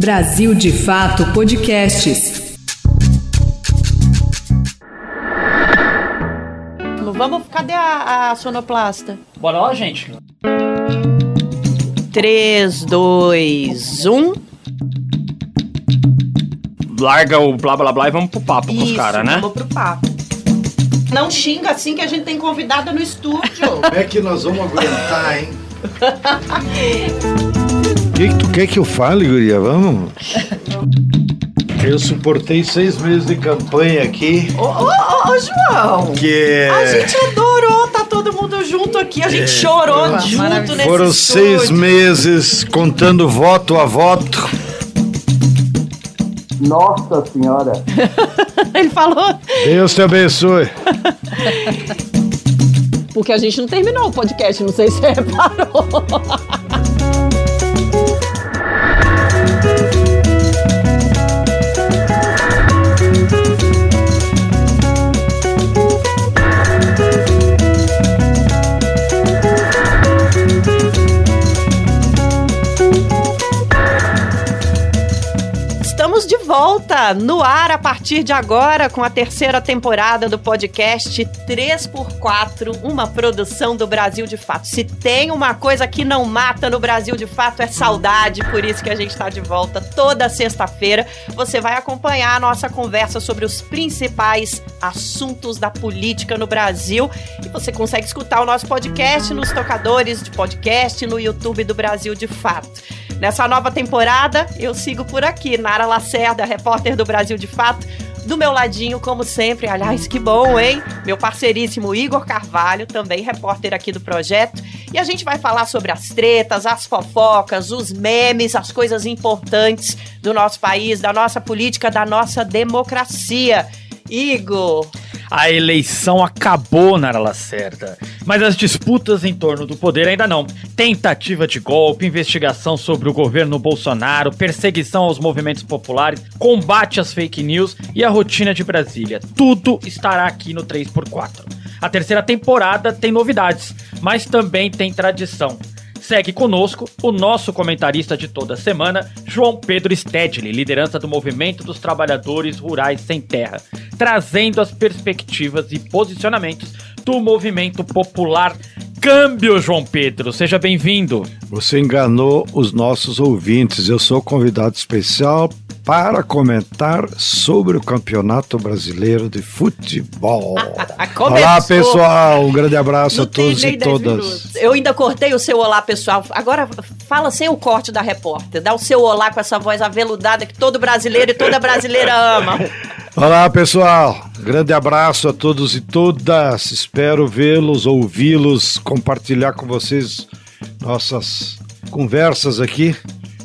Brasil de Fato Podcasts. Vamos, cadê a, a sonoplasta? Bora lá, gente. 3, 2, 1. Larga o blá blá blá e vamos pro papo com os Isso, caras, né? Vamos pro papo. Não xinga assim que a gente tem convidada no estúdio. Como é que nós vamos aguentar, hein? O que, que tu quer que eu fale, guria? Vamos? Eu suportei seis meses de campanha aqui, Ô, ô, ô, ô, João! que A é... gente adorou, tá todo mundo junto aqui. A gente chorou junto nesse Foram seis estúdio. meses contando voto a voto. Nossa senhora. Ele falou. Deus te abençoe. Porque a gente não terminou o podcast, não sei se você reparou. volta no ar a partir de agora com a terceira temporada do podcast 3x4, uma produção do Brasil de Fato. Se tem uma coisa que não mata no Brasil de Fato é saudade, por isso que a gente está de volta toda sexta-feira. Você vai acompanhar a nossa conversa sobre os principais assuntos da política no Brasil e você consegue escutar o nosso podcast nos tocadores de podcast no YouTube do Brasil de Fato. Nessa nova temporada, eu sigo por aqui, Nara Lacerda, repórter do Brasil de Fato. Do meu ladinho, como sempre, aliás, que bom, hein? Meu parceiríssimo Igor Carvalho, também repórter aqui do projeto. E a gente vai falar sobre as tretas, as fofocas, os memes, as coisas importantes do nosso país, da nossa política, da nossa democracia. Igor, A eleição acabou, Nara Lacerda. Mas as disputas em torno do poder ainda não. Tentativa de golpe, investigação sobre o governo Bolsonaro, perseguição aos movimentos populares, combate às fake news e a rotina de Brasília. Tudo estará aqui no 3x4. A terceira temporada tem novidades, mas também tem tradição. Segue conosco o nosso comentarista de toda semana, João Pedro Stedley, liderança do Movimento dos Trabalhadores Rurais Sem Terra, trazendo as perspectivas e posicionamentos do movimento popular Câmbio, João Pedro. Seja bem-vindo. Você enganou os nossos ouvintes. Eu sou convidado especial para comentar sobre o Campeonato Brasileiro de Futebol. começou. Olá, pessoal. Um grande abraço Não a todos e 10 todas. minutos. Eu ainda cortei o seu olá, pessoal. Agora fala sem o corte da repórter. Dá o seu olá com essa voz aveludada que todo brasileiro e toda brasileira ama. Olá, pessoal. Grande abraço a todos e todas. Espero vê-los, ouvi-los, compartilhar com vocês nossas conversas aqui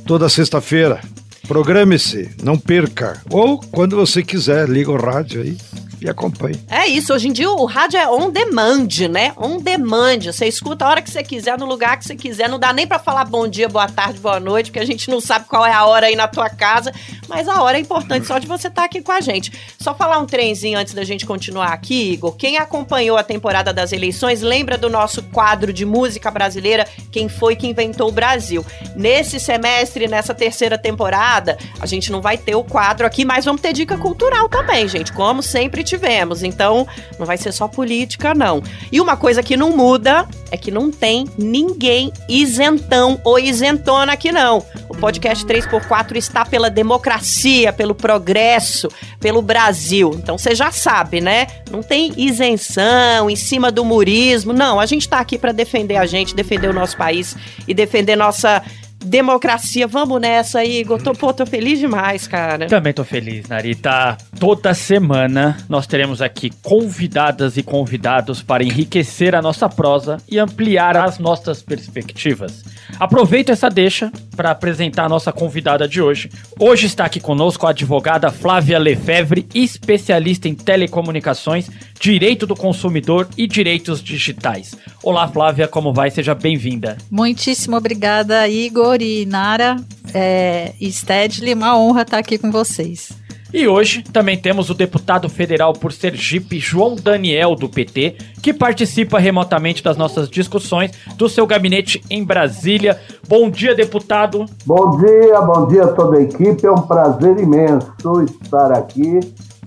toda sexta-feira. Programe-se, não perca. Ou quando você quiser, liga o rádio aí e acompanhe. É isso, hoje em dia o rádio é on demand, né? On demand. Você escuta a hora que você quiser, no lugar que você quiser. Não dá nem pra falar bom dia, boa tarde, boa noite, porque a gente não sabe qual é a hora aí na tua casa. Mas a hora é importante só de você estar aqui com a gente. Só falar um trenzinho antes da gente continuar aqui, Igor. Quem acompanhou a temporada das eleições lembra do nosso quadro de música brasileira, Quem Foi Que Inventou o Brasil. Nesse semestre, nessa terceira temporada, a gente não vai ter o quadro aqui, mas vamos ter dica cultural também, gente, como sempre tivemos. Então, não vai ser só política, não. E uma coisa que não muda é que não tem ninguém isentão ou isentona aqui, não. O podcast 3x4 está pela democracia, pelo progresso, pelo Brasil. Então, você já sabe, né? Não tem isenção em cima do murismo. Não, a gente está aqui para defender a gente, defender o nosso país e defender nossa democracia. Vamos nessa, Igor. Tô, pô, tô feliz demais, cara. Também tô feliz, Narita. Toda semana nós teremos aqui convidadas e convidados para enriquecer a nossa prosa e ampliar as nossas perspectivas. Aproveito essa deixa para apresentar a nossa convidada de hoje. Hoje está aqui conosco a advogada Flávia Lefebvre, especialista em telecomunicações, direito do consumidor e direitos digitais. Olá, Flávia, como vai? Seja bem-vinda. Muitíssimo obrigada, Igor e Nara é, e Stedley. Uma honra estar aqui com vocês. E hoje também temos o deputado federal por Sergipe, João Daniel, do PT, que participa remotamente das nossas discussões do seu gabinete em Brasília. Bom dia, deputado. Bom dia, bom dia a toda a equipe. É um prazer imenso estar aqui.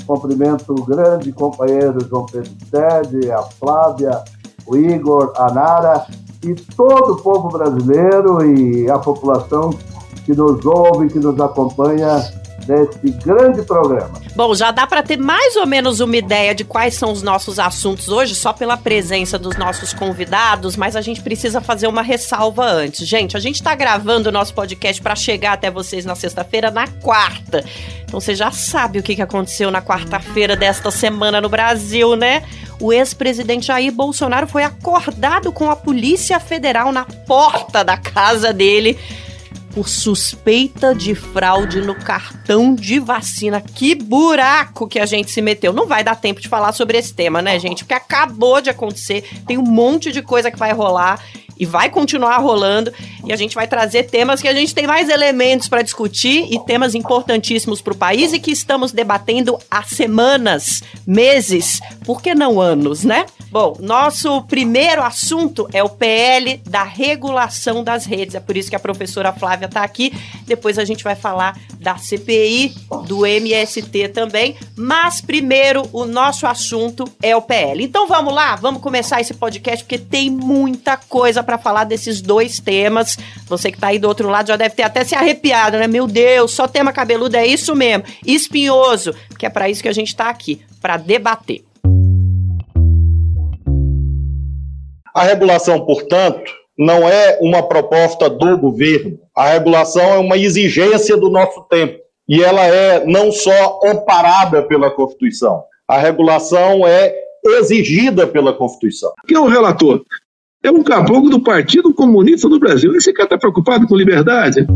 Cumprimento o grande companheiro João Pedro Sede, a Flávia, o Igor, a Nara e todo o povo brasileiro e a população que nos ouve, que nos acompanha nesse grande programa. Bom, já dá para ter mais ou menos uma ideia de quais são os nossos assuntos hoje, só pela presença dos nossos convidados, mas a gente precisa fazer uma ressalva antes. Gente, a gente está gravando o nosso podcast para chegar até vocês na sexta-feira, na quarta. Então você já sabe o que aconteceu na quarta-feira desta semana no Brasil, né? O ex-presidente Jair Bolsonaro foi acordado com a Polícia Federal na porta da casa dele por suspeita de fraude no cartão de vacina. Que buraco que a gente se meteu. Não vai dar tempo de falar sobre esse tema, né, gente? Porque acabou de acontecer, tem um monte de coisa que vai rolar e vai continuar rolando. E a gente vai trazer temas que a gente tem mais elementos para discutir e temas importantíssimos para o país e que estamos debatendo há semanas, meses, por que não anos, né? Bom, nosso primeiro assunto é o PL da regulação das redes. É por isso que a professora Flávia está aqui. Depois a gente vai falar da CPI, do MST também. Mas primeiro, o nosso assunto é o PL. Então vamos lá, vamos começar esse podcast porque tem muita coisa para falar desses dois temas. Você que está aí do outro lado já deve ter até se arrepiado, né? Meu Deus, só tema cabeludo é isso mesmo. Espinhoso, que é para isso que a gente está aqui, para debater. A regulação, portanto, não é uma proposta do governo. A regulação é uma exigência do nosso tempo. E ela é não só amparada pela Constituição, a regulação é exigida pela Constituição. Quem é o relator? É um caboclo do Partido Comunista do Brasil. Esse cara está preocupado com liberdade?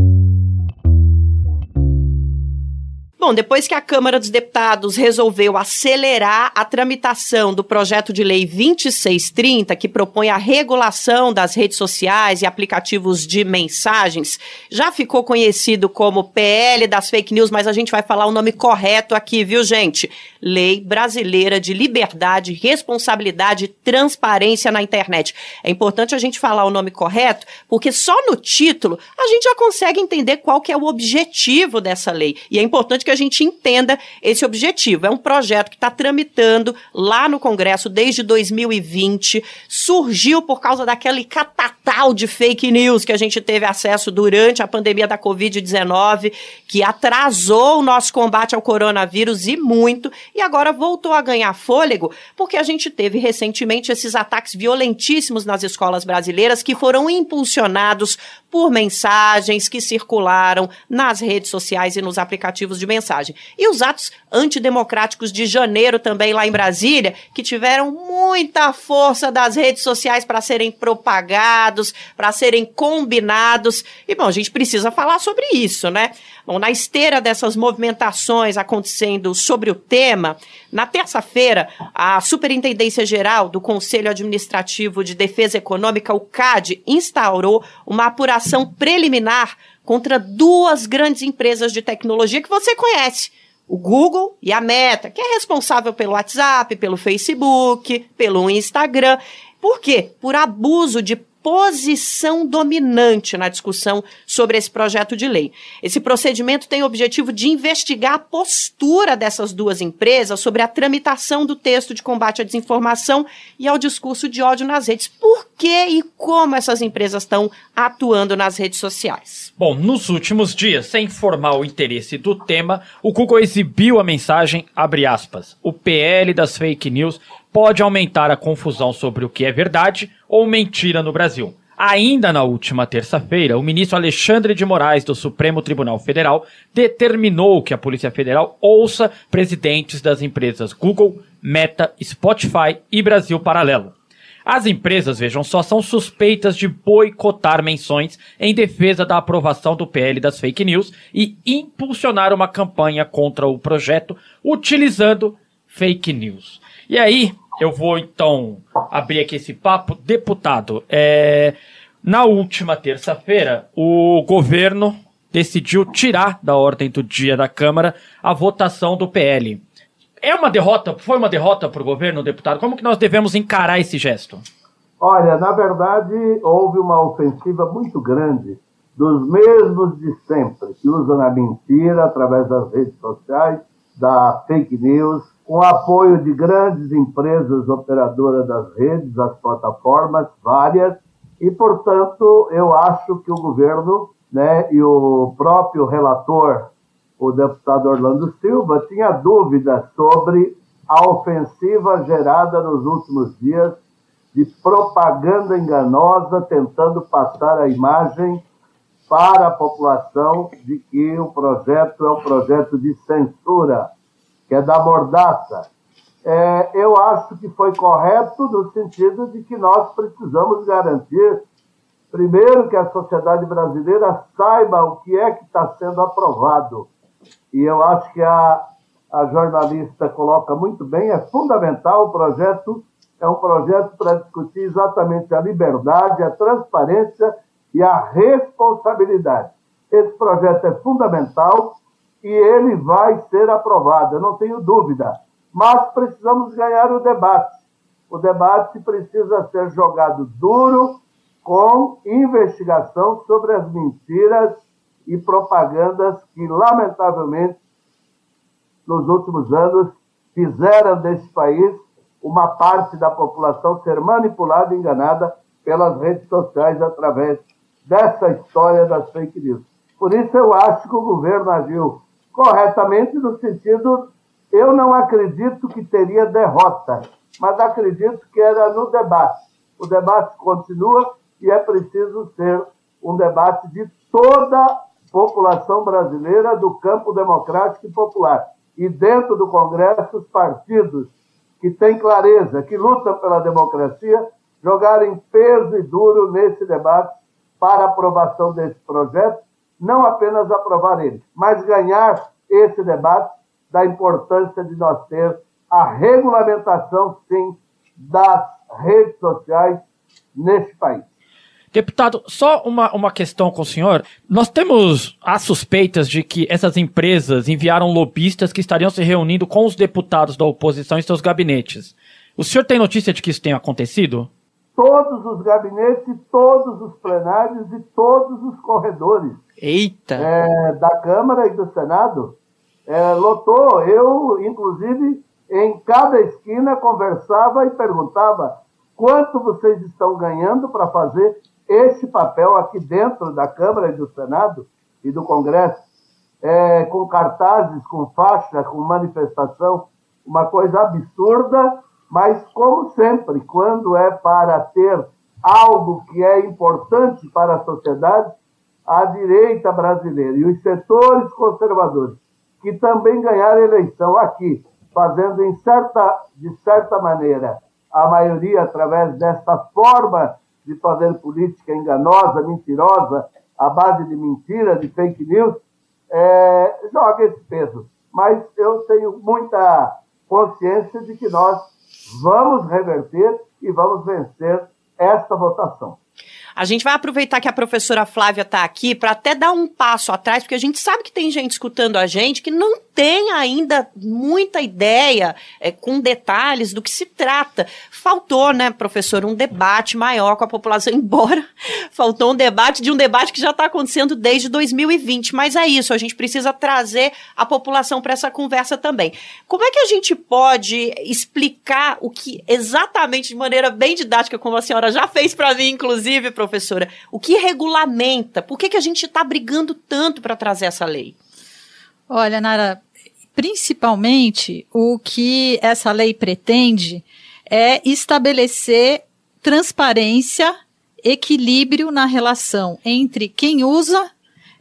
Bom, depois que a Câmara dos Deputados resolveu acelerar a tramitação do projeto de lei 2630, que propõe a regulação das redes sociais e aplicativos de mensagens, já ficou conhecido como PL das fake news, mas a gente vai falar o nome correto aqui, viu, gente? Lei Brasileira de Liberdade, Responsabilidade e Transparência na Internet. É importante a gente falar o nome correto, porque só no título a gente já consegue entender qual que é o objetivo dessa lei. E é importante que a gente entenda esse objetivo. É um projeto que está tramitando lá no Congresso desde 2020, surgiu por causa daquele catatal de fake news que a gente teve acesso durante a pandemia da Covid-19, que atrasou o nosso combate ao coronavírus e muito, e agora voltou a ganhar fôlego, porque a gente teve recentemente esses ataques violentíssimos nas escolas brasileiras que foram impulsionados por mensagens que circularam nas redes sociais e nos aplicativos de mensagem. E os atos antidemocráticos de janeiro também lá em Brasília, que tiveram muita força das redes sociais para serem propagados, para serem combinados. E bom, a gente precisa falar sobre isso, né? Bom, na esteira dessas movimentações acontecendo sobre o tema, na terça-feira, a Superintendência Geral do Conselho Administrativo de Defesa Econômica, o CAD, instaurou uma apuração preliminar contra duas grandes empresas de tecnologia que você conhece. O Google e a Meta, que é responsável pelo WhatsApp, pelo Facebook, pelo Instagram. Por quê? Por abuso de posição dominante na discussão sobre esse projeto de lei. Esse procedimento tem o objetivo de investigar a postura dessas duas empresas sobre a tramitação do texto de combate à desinformação e ao discurso de ódio nas redes. Por que e como essas empresas estão atuando nas redes sociais? Bom, nos últimos dias, sem informar o interesse do tema, o Google exibiu a mensagem, abre aspas, o PL das fake news pode aumentar a confusão sobre o que é verdade ou mentira no Brasil. Ainda na última terça-feira, o ministro Alexandre de Moraes do Supremo Tribunal Federal determinou que a Polícia Federal ouça presidentes das empresas Google, Meta, Spotify e Brasil Paralelo. As empresas, vejam só, são suspeitas de boicotar menções em defesa da aprovação do PL das fake news e impulsionar uma campanha contra o projeto utilizando fake news. E aí, eu vou então abrir aqui esse papo. Deputado, é, na última terça-feira, o governo decidiu tirar da ordem do dia da Câmara a votação do PL. É uma derrota? Foi uma derrota para o governo, deputado? Como que nós devemos encarar esse gesto? Olha, na verdade, houve uma ofensiva muito grande dos mesmos de sempre, que usam a mentira através das redes sociais, da fake news, com apoio de grandes empresas operadoras das redes, das plataformas, várias, e, portanto, eu acho que o governo né, e o próprio relator, o deputado Orlando Silva, tinha dúvidas sobre a ofensiva gerada nos últimos dias de propaganda enganosa, tentando passar a imagem para a população de que o projeto é um projeto de censura, que é da mordaça. É, eu acho que foi correto no sentido de que nós precisamos garantir, primeiro, que a sociedade brasileira saiba o que é que está sendo aprovado. E eu acho que a, a jornalista coloca muito bem, é fundamental o projeto, é um projeto para discutir exatamente a liberdade, a transparência e a responsabilidade. Esse projeto é fundamental e ele vai ser aprovado, eu não tenho dúvida. Mas precisamos ganhar o debate. O debate precisa ser jogado duro, com investigação sobre as mentiras e propagandas que, lamentavelmente, nos últimos anos, fizeram desse país uma parte da população ser manipulada e enganada pelas redes sociais através dessa história das fake news. Por isso eu acho que o governo agiu corretamente no sentido, eu não acredito que teria derrota, mas acredito que era no debate. O debate continua e é preciso ser um debate de toda a população brasileira do campo democrático e popular. E dentro do Congresso, os partidos que têm clareza, que lutam pela democracia, jogarem peso e duro nesse debate para aprovação desse projeto, não apenas aprovar ele, mas ganhar esse debate da importância de nós ter a regulamentação, sim, das redes sociais neste país. Deputado, só uma, uma questão com o senhor. Nós temos as suspeitas de que essas empresas enviaram lobistas que estariam se reunindo com os deputados da oposição em seus gabinetes. O senhor tem notícia de que isso tenha acontecido? todos os gabinetes, todos os plenários e todos os corredores. Eita! É, da Câmara e do Senado. É, lotou. Eu, inclusive, em cada esquina conversava e perguntava quanto vocês estão ganhando para fazer esse papel aqui dentro da Câmara e do Senado e do Congresso, é, com cartazes, com faixa, com manifestação, uma coisa absurda mas, como sempre, quando é para ter algo que é importante para a sociedade, a direita brasileira e os setores conservadores, que também ganharam eleição aqui, fazendo em certa, de certa maneira a maioria através desta forma de fazer política enganosa, mentirosa, à base de mentira, de fake news, é, joga esse peso. Mas eu tenho muita consciência de que nós Vamos reverter e vamos vencer esta votação. A gente vai aproveitar que a professora Flávia está aqui para até dar um passo atrás, porque a gente sabe que tem gente escutando a gente que não tem ainda muita ideia é, com detalhes do que se trata. Faltou, né, professor, um debate maior com a população, embora faltou um debate de um debate que já está acontecendo desde 2020. Mas é isso, a gente precisa trazer a população para essa conversa também. Como é que a gente pode explicar o que exatamente, de maneira bem didática, como a senhora já fez para mim, inclusive, professor? Professora, o que regulamenta? Por que, que a gente está brigando tanto para trazer essa lei? Olha, Nara, principalmente o que essa lei pretende é estabelecer transparência, equilíbrio na relação entre quem usa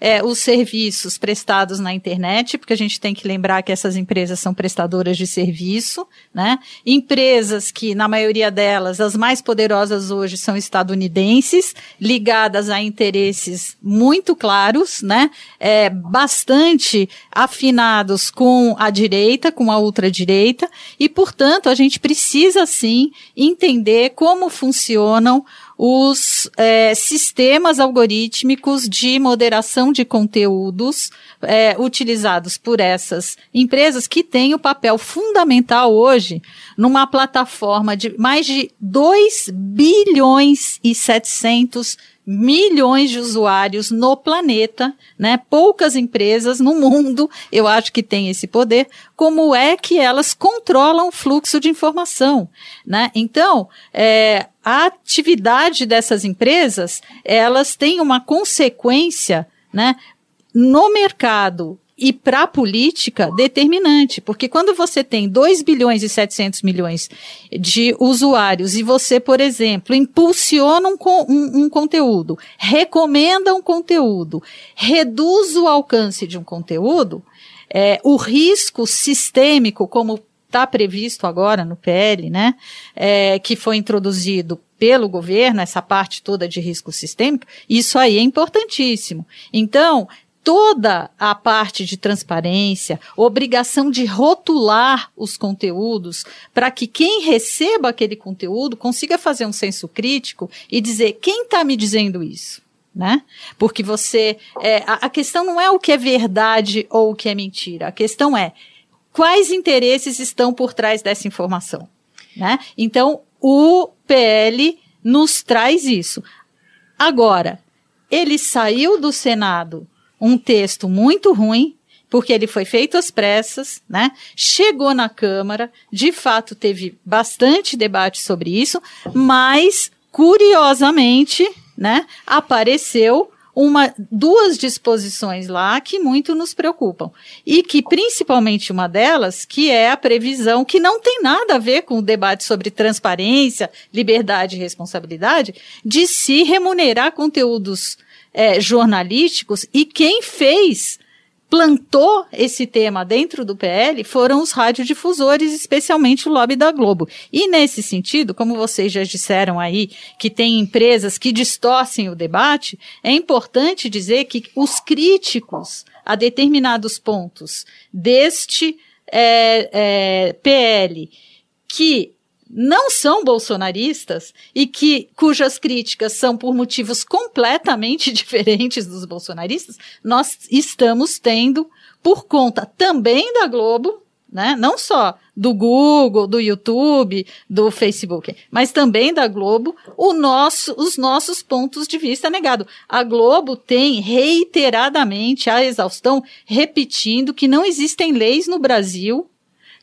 é, os serviços prestados na internet, porque a gente tem que lembrar que essas empresas são prestadoras de serviço, né? Empresas que, na maioria delas, as mais poderosas hoje são estadunidenses, ligadas a interesses muito claros, né? É, bastante afinados com a direita, com a ultradireita, e, portanto, a gente precisa sim entender como funcionam os é, sistemas algorítmicos de moderação de conteúdos é, utilizados por essas empresas que têm o papel fundamental hoje numa plataforma de mais de 2 bilhões e 700 milhões de usuários no planeta, né? Poucas empresas no mundo, eu acho que tem esse poder. Como é que elas controlam o fluxo de informação, né? Então, é, a atividade dessas empresas, elas têm uma consequência, né? No mercado e para a política determinante, porque quando você tem 2 bilhões e 700 milhões de usuários e você, por exemplo, impulsiona um, um, um conteúdo, recomenda um conteúdo, reduz o alcance de um conteúdo, é, o risco sistêmico, como está previsto agora no PL, né, é, que foi introduzido pelo governo, essa parte toda de risco sistêmico, isso aí é importantíssimo. Então, toda a parte de transparência, obrigação de rotular os conteúdos, para que quem receba aquele conteúdo consiga fazer um senso crítico e dizer quem está me dizendo isso. Né? Porque você. É, a, a questão não é o que é verdade ou o que é mentira. A questão é quais interesses estão por trás dessa informação. Né? Então, o PL nos traz isso. Agora, ele saiu do Senado um texto muito ruim, porque ele foi feito às pressas, né? Chegou na Câmara, de fato teve bastante debate sobre isso, mas curiosamente, né, apareceu uma, duas disposições lá que muito nos preocupam. E que, principalmente, uma delas, que é a previsão, que não tem nada a ver com o debate sobre transparência, liberdade e responsabilidade, de se remunerar conteúdos é, jornalísticos e quem fez plantou esse tema dentro do PL foram os radiodifusores, especialmente o lobby da Globo. E nesse sentido, como vocês já disseram aí, que tem empresas que distorcem o debate, é importante dizer que os críticos a determinados pontos deste é, é, PL que não são bolsonaristas e que cujas críticas são por motivos completamente diferentes dos bolsonaristas, nós estamos tendo por conta também da Globo, né? Não só do Google, do YouTube, do Facebook, mas também da Globo, nosso, os nossos pontos de vista negado. A Globo tem reiteradamente a exaustão repetindo que não existem leis no Brasil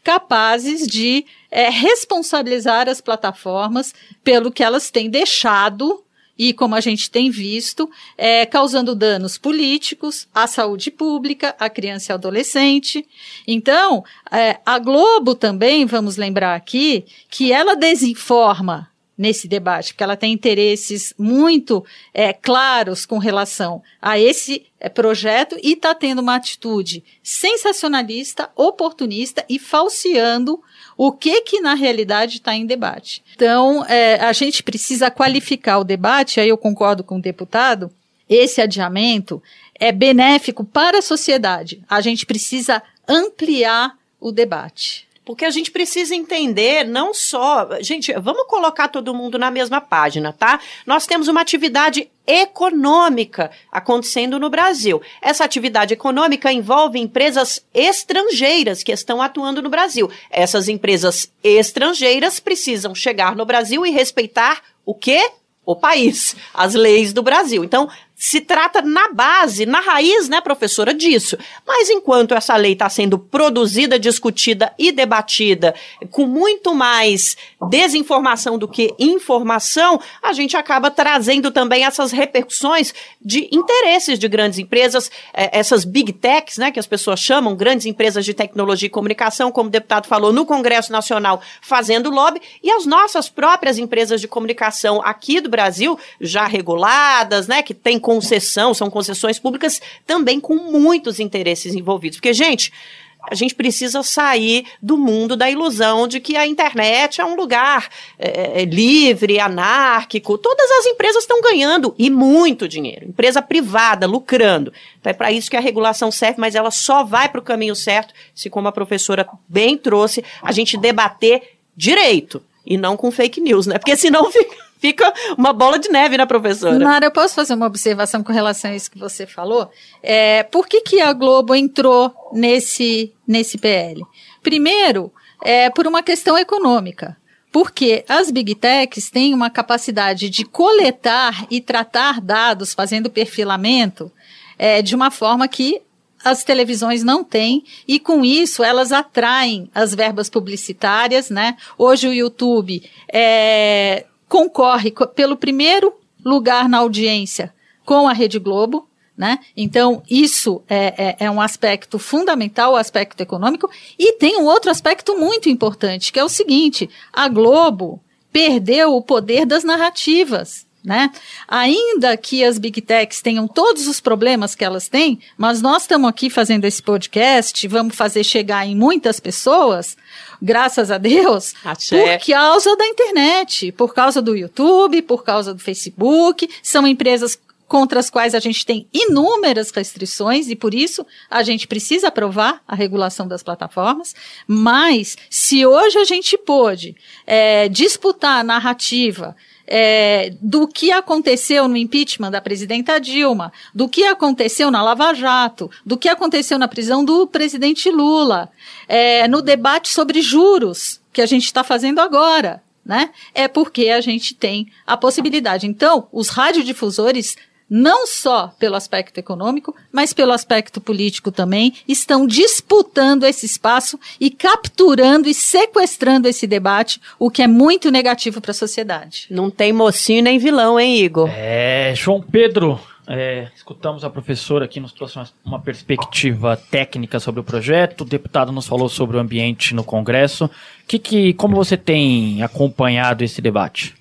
capazes de é, responsabilizar as plataformas pelo que elas têm deixado e, como a gente tem visto, é, causando danos políticos à saúde pública, à criança e adolescente. Então, é, a Globo também, vamos lembrar aqui, que ela desinforma nesse debate, porque ela tem interesses muito é, claros com relação a esse é, projeto e está tendo uma atitude sensacionalista, oportunista e falseando o que que na realidade está em debate. Então, é, a gente precisa qualificar o debate, aí eu concordo com o deputado, esse adiamento é benéfico para a sociedade. A gente precisa ampliar o debate. Porque a gente precisa entender não só. Gente, vamos colocar todo mundo na mesma página, tá? Nós temos uma atividade econômica acontecendo no Brasil. Essa atividade econômica envolve empresas estrangeiras que estão atuando no Brasil. Essas empresas estrangeiras precisam chegar no Brasil e respeitar o quê? O país, as leis do Brasil. Então, se trata na base, na raiz, né, professora, disso. Mas enquanto essa lei está sendo produzida, discutida e debatida com muito mais desinformação do que informação, a gente acaba trazendo também essas repercussões de interesses de grandes empresas, é, essas big techs, né, que as pessoas chamam, grandes empresas de tecnologia e comunicação, como o deputado falou, no Congresso Nacional, fazendo lobby, e as nossas próprias empresas de comunicação aqui do Brasil, já reguladas, né, que têm concessão, são concessões públicas também com muitos interesses envolvidos. Porque, gente, a gente precisa sair do mundo da ilusão de que a internet é um lugar é, é livre, anárquico. Todas as empresas estão ganhando e muito dinheiro. Empresa privada lucrando. Então é para isso que a regulação serve, mas ela só vai para o caminho certo se, como a professora bem trouxe, a gente debater direito e não com fake news, né? Porque senão fica fica uma bola de neve, né, professora? Nara, eu posso fazer uma observação com relação a isso que você falou? É, por que, que a Globo entrou nesse, nesse PL? Primeiro, é, por uma questão econômica. Porque as big techs têm uma capacidade de coletar e tratar dados fazendo perfilamento é, de uma forma que as televisões não têm, e com isso elas atraem as verbas publicitárias, né? Hoje o YouTube é, concorre pelo primeiro lugar na audiência com a Rede Globo, né? Então, isso é, é, é, um aspecto fundamental, o aspecto econômico, e tem um outro aspecto muito importante, que é o seguinte: a Globo perdeu o poder das narrativas. Né? Ainda que as big techs tenham todos os problemas que elas têm, mas nós estamos aqui fazendo esse podcast, vamos fazer chegar em muitas pessoas, graças a Deus, Achei. por causa da internet, por causa do YouTube, por causa do Facebook, são empresas contra as quais a gente tem inúmeras restrições e por isso a gente precisa aprovar a regulação das plataformas. Mas se hoje a gente pôde é, disputar a narrativa é, do que aconteceu no impeachment da presidenta Dilma, do que aconteceu na Lava Jato, do que aconteceu na prisão do presidente Lula, é, no debate sobre juros que a gente está fazendo agora. Né? É porque a gente tem a possibilidade. Então, os radiodifusores não só pelo aspecto econômico, mas pelo aspecto político também, estão disputando esse espaço e capturando e sequestrando esse debate, o que é muito negativo para a sociedade. Não tem mocinho nem vilão, hein, Igor? É, João Pedro, é, escutamos a professora aqui, nos trouxe uma, uma, perspectiva técnica sobre o projeto, o deputado nos falou sobre o ambiente no Congresso. Que, que, como você tem acompanhado esse debate?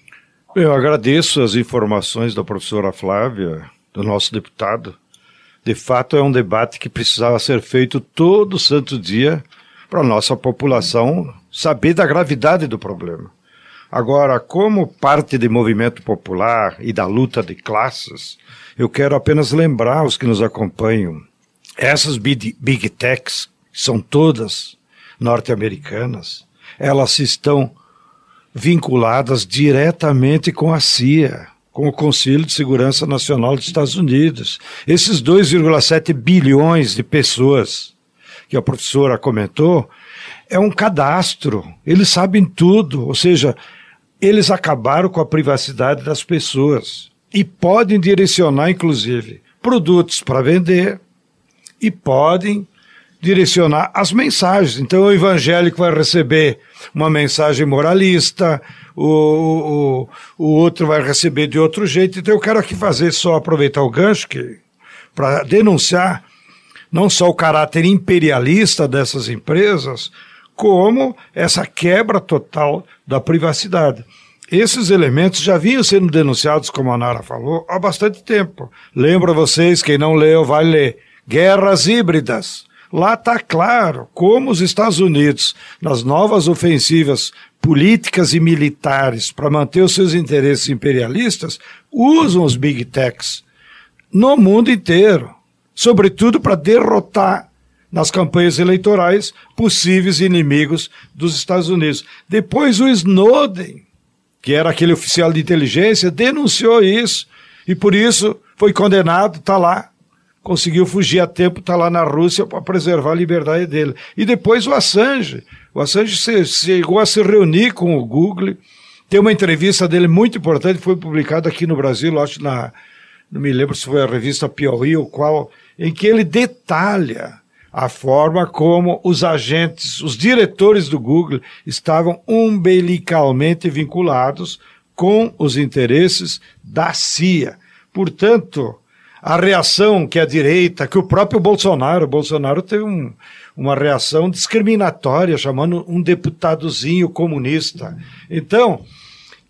Eu agradeço as informações da professora Flávia, do nosso deputado. De fato, é um debate que precisava ser feito todo santo dia para a nossa população saber da gravidade do problema. Agora, como parte do movimento popular e da luta de classes, eu quero apenas lembrar os que nos acompanham. Essas big, big techs, são todas norte-americanas, elas estão vinculadas diretamente com a CIA, com o Conselho de Segurança Nacional dos Estados Unidos. Esses 2,7 bilhões de pessoas que a professora comentou é um cadastro. Eles sabem tudo, ou seja, eles acabaram com a privacidade das pessoas e podem direcionar, inclusive, produtos para vender e podem direcionar as mensagens. Então o evangélico vai receber uma mensagem moralista, o, o, o outro vai receber de outro jeito. Então eu quero aqui fazer só aproveitar o gancho para denunciar não só o caráter imperialista dessas empresas, como essa quebra total da privacidade. Esses elementos já vinham sendo denunciados, como a Nara falou, há bastante tempo. Lembra vocês, quem não leu, vai ler. Guerras híbridas. Lá está claro como os Estados Unidos, nas novas ofensivas políticas e militares para manter os seus interesses imperialistas, usam os big techs no mundo inteiro, sobretudo para derrotar nas campanhas eleitorais possíveis inimigos dos Estados Unidos. Depois o Snowden, que era aquele oficial de inteligência, denunciou isso e por isso foi condenado, está lá conseguiu fugir a tempo, está lá na Rússia para preservar a liberdade dele. E depois o Assange. O Assange chegou a se reunir com o Google. Tem uma entrevista dele muito importante, foi publicada aqui no Brasil, acho na. Não me lembro se foi a revista Piauí ou qual, em que ele detalha a forma como os agentes, os diretores do Google estavam umbilicalmente vinculados com os interesses da CIA. Portanto, a reação que a direita, que o próprio Bolsonaro, Bolsonaro teve um, uma reação discriminatória, chamando um deputadozinho comunista. Então,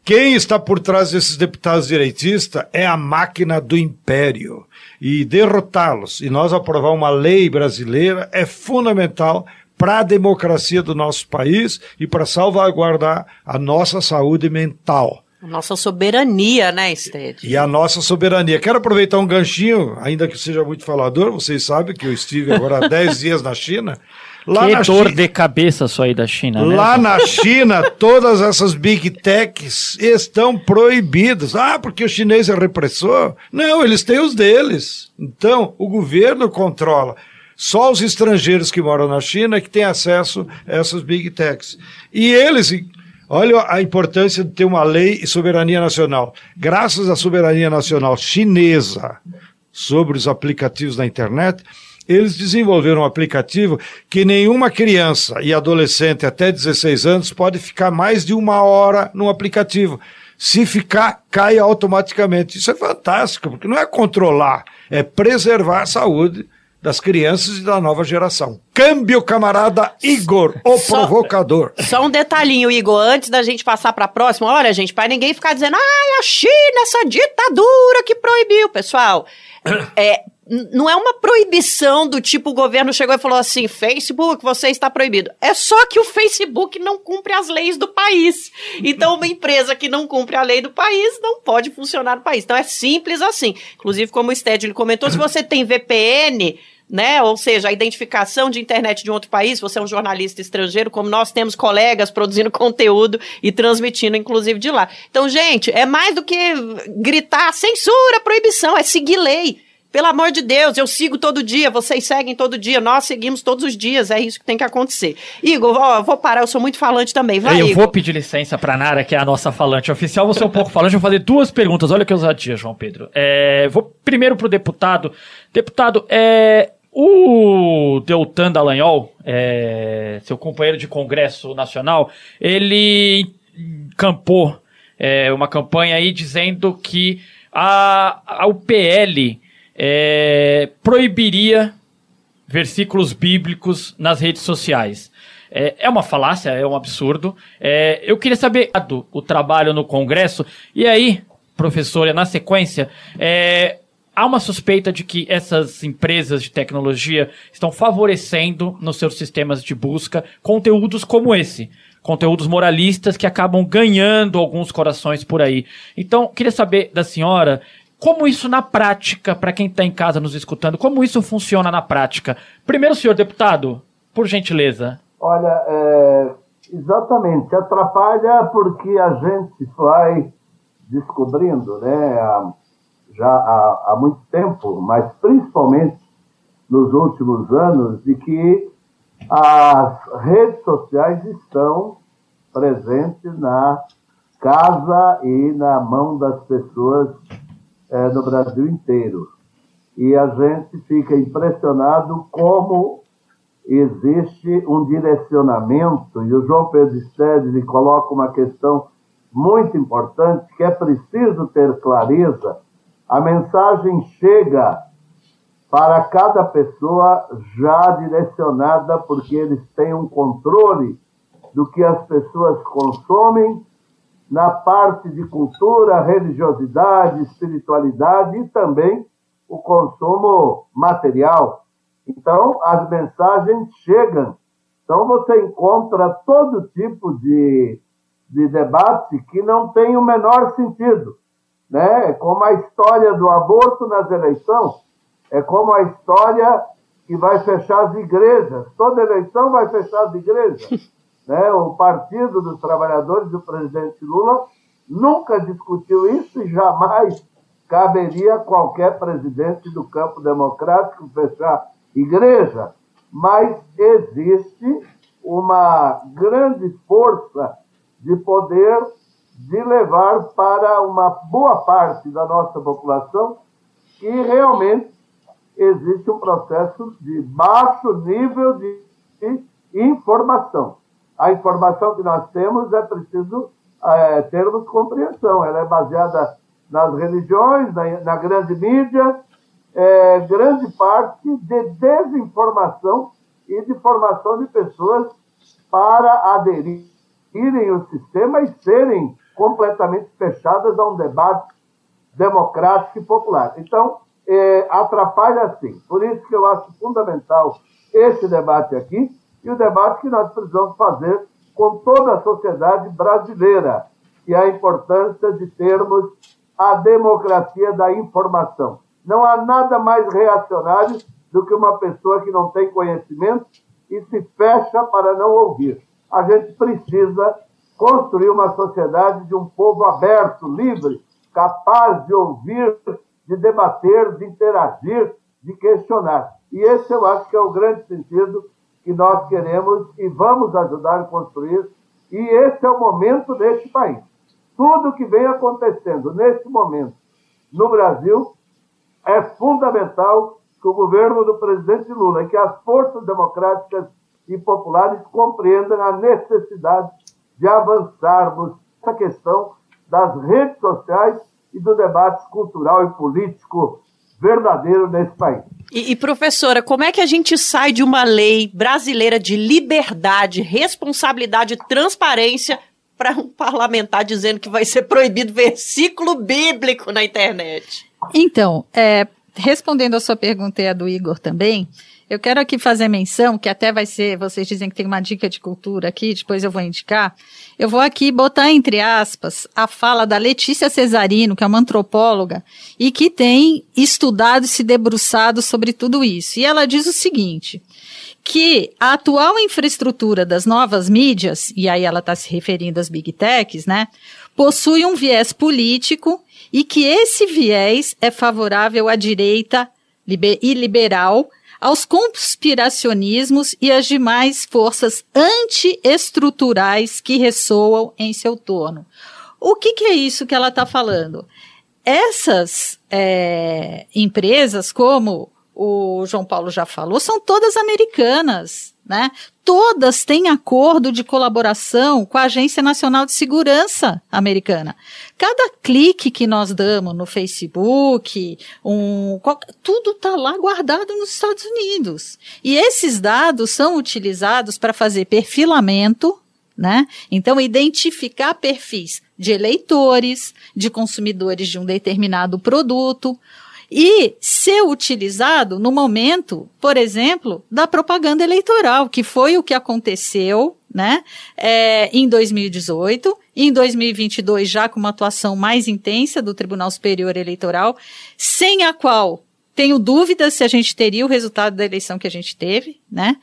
quem está por trás desses deputados direitistas é a máquina do império. E derrotá-los, e nós aprovar uma lei brasileira, é fundamental para a democracia do nosso país e para salvaguardar a nossa saúde mental. Nossa soberania, né, Sted? E a nossa soberania. Quero aproveitar um ganchinho, ainda que seja muito falador, vocês sabem que eu estive agora há 10 dias na China. Lá que na dor China, de cabeça só aí da China, né? Lá na China, todas essas big techs estão proibidas. Ah, porque o chinês é repressor? Não, eles têm os deles. Então, o governo controla. Só os estrangeiros que moram na China que têm acesso a essas big techs. E eles, olha a importância de ter uma lei e soberania nacional. Graças à soberania nacional chinesa sobre os aplicativos da internet, eles desenvolveram um aplicativo que nenhuma criança e adolescente até 16 anos pode ficar mais de uma hora no aplicativo. Se ficar, cai automaticamente. Isso é fantástico, porque não é controlar, é preservar a saúde das crianças e da nova geração. Câmbio, camarada Igor, o só, provocador. Só um detalhinho, Igor, antes da gente passar para a próxima, olha, gente, para ninguém ficar dizendo, ai, a China, essa ditadura que proibiu, pessoal. É, não é uma proibição do tipo o governo chegou e falou assim: Facebook, você está proibido. É só que o Facebook não cumpre as leis do país. Então, uma empresa que não cumpre a lei do país não pode funcionar no país. Então, é simples assim. Inclusive, como o Sted comentou, se você tem VPN, né? Ou seja, a identificação de internet de um outro país, você é um jornalista estrangeiro, como nós temos colegas produzindo conteúdo e transmitindo, inclusive, de lá. Então, gente, é mais do que gritar censura, proibição, é seguir lei. Pelo amor de Deus, eu sigo todo dia, vocês seguem todo dia, nós seguimos todos os dias, é isso que tem que acontecer. Igor, ó, vou parar, eu sou muito falante também, vai, Eu Igor. vou pedir licença pra Nara, que é a nossa falante oficial, você é um pouco falante, vou fazer duas perguntas, olha que ousadia, João Pedro. É, vou primeiro pro deputado. Deputado, é, o Deltan Dallagnol, é, seu companheiro de Congresso Nacional, ele campou é, uma campanha aí dizendo que a, a, o PL é, proibiria versículos bíblicos nas redes sociais. É, é uma falácia, é um absurdo. É, eu queria saber o trabalho no Congresso. E aí, professora, na sequência, é, há uma suspeita de que essas empresas de tecnologia estão favorecendo nos seus sistemas de busca conteúdos como esse. Conteúdos moralistas que acabam ganhando alguns corações por aí. Então, queria saber da senhora como isso na prática, para quem está em casa nos escutando, como isso funciona na prática? Primeiro, senhor deputado, por gentileza. Olha, é, exatamente, atrapalha porque a gente vai descobrindo, né, já há, há muito tempo, mas principalmente nos últimos anos, de que as redes sociais estão presentes na casa e na mão das pessoas é, no Brasil inteiro. E a gente fica impressionado como existe um direcionamento, e o João Pedro Stedley coloca uma questão muito importante, que é preciso ter clareza. A mensagem chega para cada pessoa já direcionada, porque eles têm um controle do que as pessoas consomem na parte de cultura, religiosidade, espiritualidade e também o consumo material. Então, as mensagens chegam. Então, você encontra todo tipo de, de debate que não tem o menor sentido. Né? É como a história do aborto nas eleições, é como a história que vai fechar as igrejas. Toda eleição vai fechar as igrejas. Né? O Partido dos Trabalhadores do presidente Lula nunca discutiu isso e jamais caberia qualquer presidente do campo democrático fechar igreja. Mas existe uma grande força de poder de levar para uma boa parte da nossa população que realmente existe um processo de baixo nível de informação a informação que nós temos é preciso é, termos compreensão. Ela é baseada nas religiões, na, na grande mídia, é, grande parte de desinformação e de formação de pessoas para aderirem ao sistema e serem completamente fechadas a um debate democrático e popular. Então, é, atrapalha sim. Por isso que eu acho fundamental esse debate aqui, e o debate que nós precisamos fazer com toda a sociedade brasileira. e a importância de termos a democracia da informação. Não há nada mais reacionário do que uma pessoa que não tem conhecimento e se fecha para não ouvir. A gente precisa construir uma sociedade de um povo aberto, livre, capaz de ouvir, de debater, de interagir, de questionar. E esse eu acho que é o grande sentido que nós queremos e vamos ajudar a construir. E esse é o momento deste país. Tudo que vem acontecendo neste momento no Brasil é fundamental que o governo do presidente Lula e que as forças democráticas e populares compreendam a necessidade de avançarmos essa questão das redes sociais e do debate cultural e político verdadeiro nesse país. E, e, professora, como é que a gente sai de uma lei brasileira de liberdade, responsabilidade e transparência para um parlamentar dizendo que vai ser proibido versículo bíblico na internet? Então, é, respondendo a sua pergunta e a do Igor também, eu quero aqui fazer menção, que até vai ser, vocês dizem que tem uma dica de cultura aqui, depois eu vou indicar. Eu vou aqui botar entre aspas a fala da Letícia Cesarino, que é uma antropóloga, e que tem estudado e se debruçado sobre tudo isso. E ela diz o seguinte: que a atual infraestrutura das novas mídias, e aí ela está se referindo às big techs, né, possui um viés político e que esse viés é favorável à direita e liberal aos conspiracionismos e às demais forças antiestruturais que ressoam em seu torno. O que, que é isso que ela está falando? Essas é, empresas, como o João Paulo já falou, são todas americanas, né? Todas têm acordo de colaboração com a Agência Nacional de Segurança americana. Cada clique que nós damos no Facebook, um, tudo está lá guardado nos Estados Unidos. E esses dados são utilizados para fazer perfilamento, né? Então, identificar perfis de eleitores, de consumidores de um determinado produto, e ser utilizado no momento, por exemplo, da propaganda eleitoral, que foi o que aconteceu né, é, em 2018, em 2022 já com uma atuação mais intensa do Tribunal Superior Eleitoral, sem a qual tenho dúvidas se a gente teria o resultado da eleição que a gente teve, né?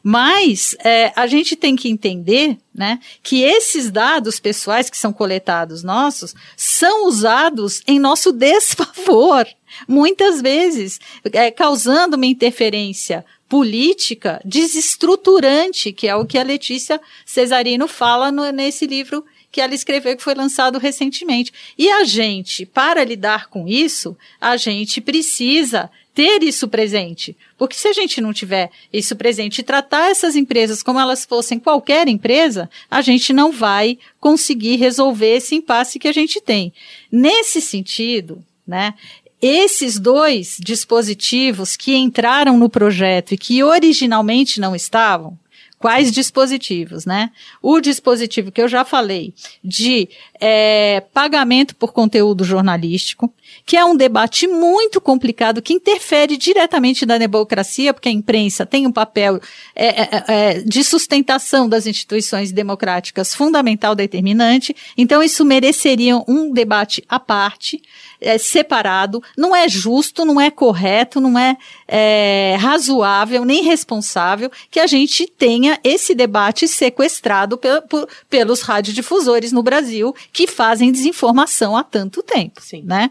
Mas é, a gente tem que entender, né, que esses dados pessoais que são coletados nossos são usados em nosso desfavor, muitas vezes é, causando uma interferência política desestruturante, que é o que a Letícia Cesarino fala no, nesse livro que ela escreveu que foi lançado recentemente. E a gente, para lidar com isso, a gente precisa ter isso presente. Porque se a gente não tiver isso presente e tratar essas empresas como elas fossem qualquer empresa, a gente não vai conseguir resolver esse impasse que a gente tem. Nesse sentido, né, esses dois dispositivos que entraram no projeto e que originalmente não estavam, quais dispositivos, né? O dispositivo que eu já falei de é, pagamento por conteúdo jornalístico, que é um debate muito complicado que interfere diretamente na democracia, porque a imprensa tem um papel é, é, é, é de sustentação das instituições democráticas fundamental determinante. Então isso mereceria um debate à parte é, separado, não é justo, não é correto, não é, é razoável, nem responsável que a gente tenha esse debate sequestrado pe por, pelos radiodifusores no Brasil que fazem desinformação há tanto tempo, Sim. né?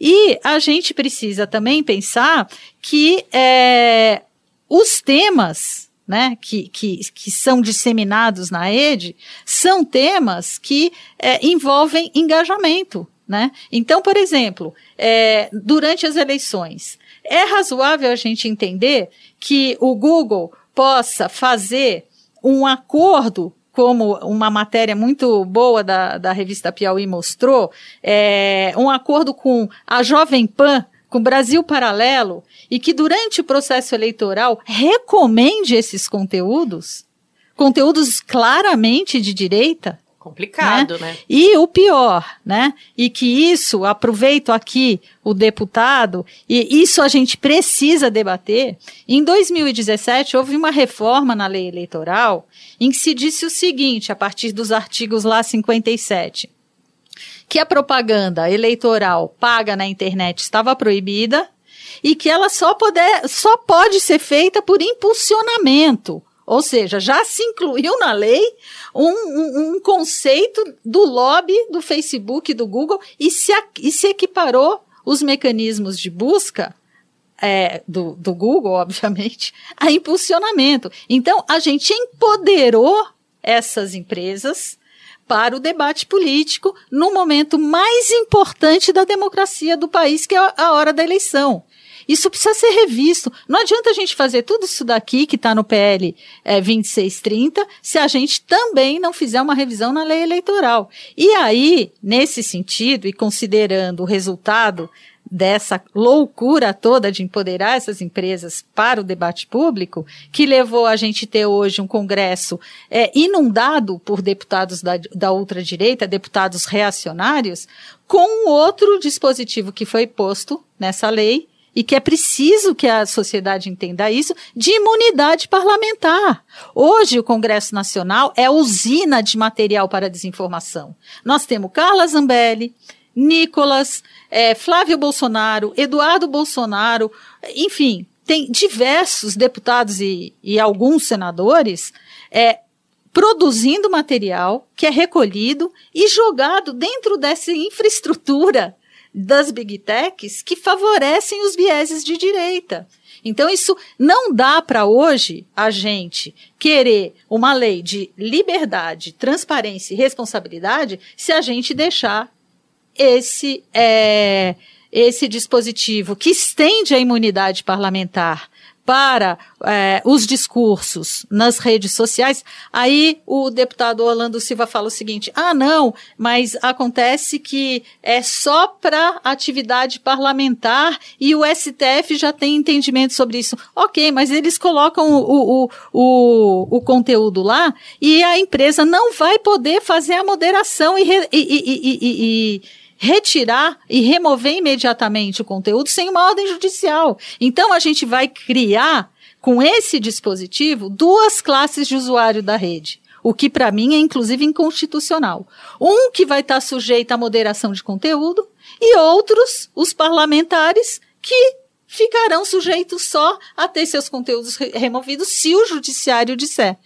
E a gente precisa também pensar que é, os temas né, que, que, que são disseminados na rede, são temas que é, envolvem engajamento. Né? Então, por exemplo, é, durante as eleições, é razoável a gente entender que o Google possa fazer um acordo como uma matéria muito boa da, da revista Piauí mostrou, é, um acordo com a Jovem Pan, com o Brasil Paralelo, e que durante o processo eleitoral recomende esses conteúdos, conteúdos claramente de direita, Complicado, né? né? E o pior, né? E que isso, aproveito aqui o deputado, e isso a gente precisa debater. Em 2017, houve uma reforma na lei eleitoral em que se disse o seguinte, a partir dos artigos lá 57. que a propaganda eleitoral paga na internet estava proibida e que ela só, poder, só pode ser feita por impulsionamento. Ou seja, já se incluiu na lei um, um, um conceito do lobby do Facebook e do Google e se, e se equiparou os mecanismos de busca é, do, do Google, obviamente, a impulsionamento. Então, a gente empoderou essas empresas para o debate político no momento mais importante da democracia do país, que é a hora da eleição. Isso precisa ser revisto. Não adianta a gente fazer tudo isso daqui que está no PL é, 2630 se a gente também não fizer uma revisão na lei eleitoral. E aí, nesse sentido, e considerando o resultado dessa loucura toda de empoderar essas empresas para o debate público, que levou a gente ter hoje um Congresso é, inundado por deputados da, da ultradireita, deputados reacionários, com outro dispositivo que foi posto nessa lei, e que é preciso que a sociedade entenda isso, de imunidade parlamentar. Hoje, o Congresso Nacional é usina de material para desinformação. Nós temos Carla Zambelli, Nicolas, é, Flávio Bolsonaro, Eduardo Bolsonaro, enfim, tem diversos deputados e, e alguns senadores é, produzindo material que é recolhido e jogado dentro dessa infraestrutura das big techs que favorecem os vieses de direita. Então, isso não dá para hoje a gente querer uma lei de liberdade, transparência e responsabilidade se a gente deixar esse, é, esse dispositivo que estende a imunidade parlamentar para é, os discursos nas redes sociais, aí o deputado Orlando Silva fala o seguinte: ah, não, mas acontece que é só para atividade parlamentar e o STF já tem entendimento sobre isso. Ok, mas eles colocam o, o, o, o conteúdo lá e a empresa não vai poder fazer a moderação e, e, e, e retirar e remover imediatamente o conteúdo sem uma ordem judicial. Então a gente vai criar com esse dispositivo duas classes de usuário da rede. O que para mim é inclusive inconstitucional. Um que vai estar tá sujeito à moderação de conteúdo e outros, os parlamentares, que ficarão sujeitos só a ter seus conteúdos removidos se o judiciário disser.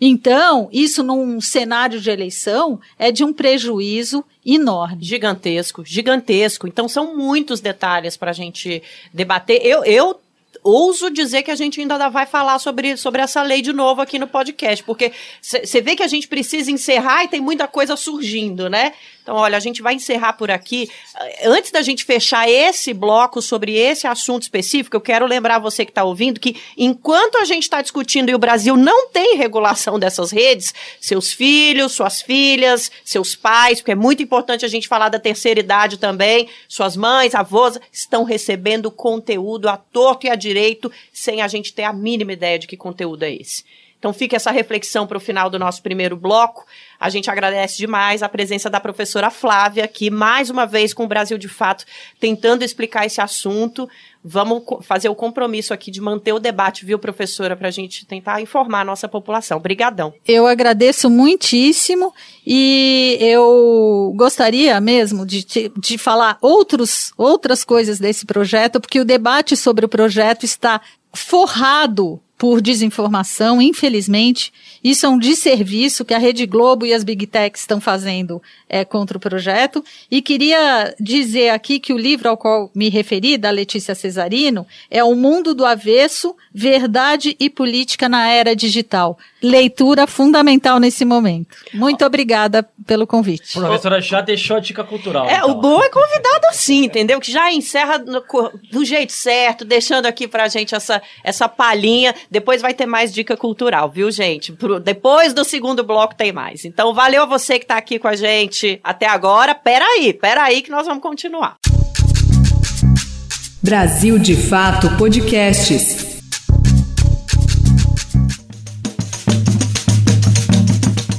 Então, isso num cenário de eleição é de um prejuízo enorme. Gigantesco, gigantesco. Então, são muitos detalhes para a gente debater. Eu, eu ouso dizer que a gente ainda vai falar sobre, sobre essa lei de novo aqui no podcast, porque você vê que a gente precisa encerrar e tem muita coisa surgindo, né? Então, olha, a gente vai encerrar por aqui. Antes da gente fechar esse bloco sobre esse assunto específico, eu quero lembrar você que está ouvindo que enquanto a gente está discutindo e o Brasil não tem regulação dessas redes, seus filhos, suas filhas, seus pais, porque é muito importante a gente falar da terceira idade também, suas mães, avós, estão recebendo conteúdo à torto e à direito sem a gente ter a mínima ideia de que conteúdo é esse. Então fica essa reflexão para o final do nosso primeiro bloco. A gente agradece demais a presença da professora Flávia aqui, mais uma vez com o Brasil de Fato, tentando explicar esse assunto. Vamos fazer o compromisso aqui de manter o debate, viu, professora, para a gente tentar informar a nossa população. Obrigadão. Eu agradeço muitíssimo e eu gostaria mesmo de, de falar outros, outras coisas desse projeto, porque o debate sobre o projeto está forrado por desinformação, infelizmente. Isso é um desserviço que a Rede Globo e as Big Techs estão fazendo é, contra o projeto. E queria dizer aqui que o livro ao qual me referi, da Letícia Cesarino, é O Mundo do Avesso, Verdade e Política na Era Digital. Leitura fundamental nesse momento. Muito obrigada pelo convite. Professora já deixou a dica cultural. É, então. o bom é convidado assim, entendeu? Que já encerra no, do jeito certo, deixando aqui pra gente essa, essa palhinha depois vai ter mais dica cultural, viu, gente? Pro, depois do segundo bloco tem mais. Então, valeu a você que tá aqui com a gente até agora. Peraí, peraí que nós vamos continuar. Brasil de Fato Podcasts.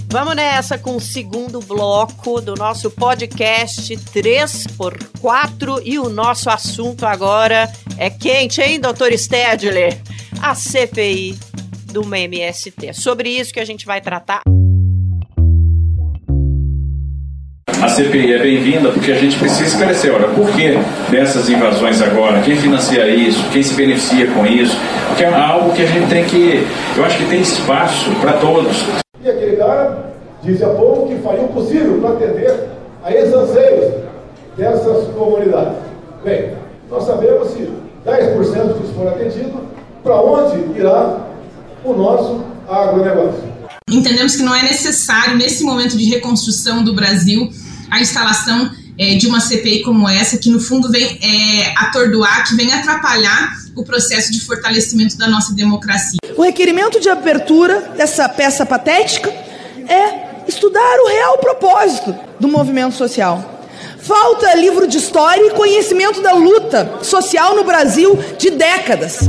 Vamos nessa com o segundo bloco do nosso podcast 3x4 e o nosso assunto agora é quente, hein, doutor Stedler? A CPI do MST. É sobre isso que a gente vai tratar. a CPI é bem-vinda porque a gente precisa esclarecer, olha, por que dessas invasões agora? Quem financia isso? Quem se beneficia com isso? Porque é algo que a gente tem que, eu acho que tem espaço para todos. E aquele cara disse há pouco que faria o possível para atender a esses anseios dessas comunidades. Bem, nós sabemos se 10% disso for atendido, para onde irá o nosso agronegócio. Entendemos que não é necessário, nesse momento de reconstrução do Brasil, a instalação é, de uma CPI como essa, que no fundo vem é, atordoar, que vem atrapalhar o processo de fortalecimento da nossa democracia. O requerimento de abertura dessa peça patética é estudar o real propósito do movimento social. Falta livro de história e conhecimento da luta social no Brasil de décadas.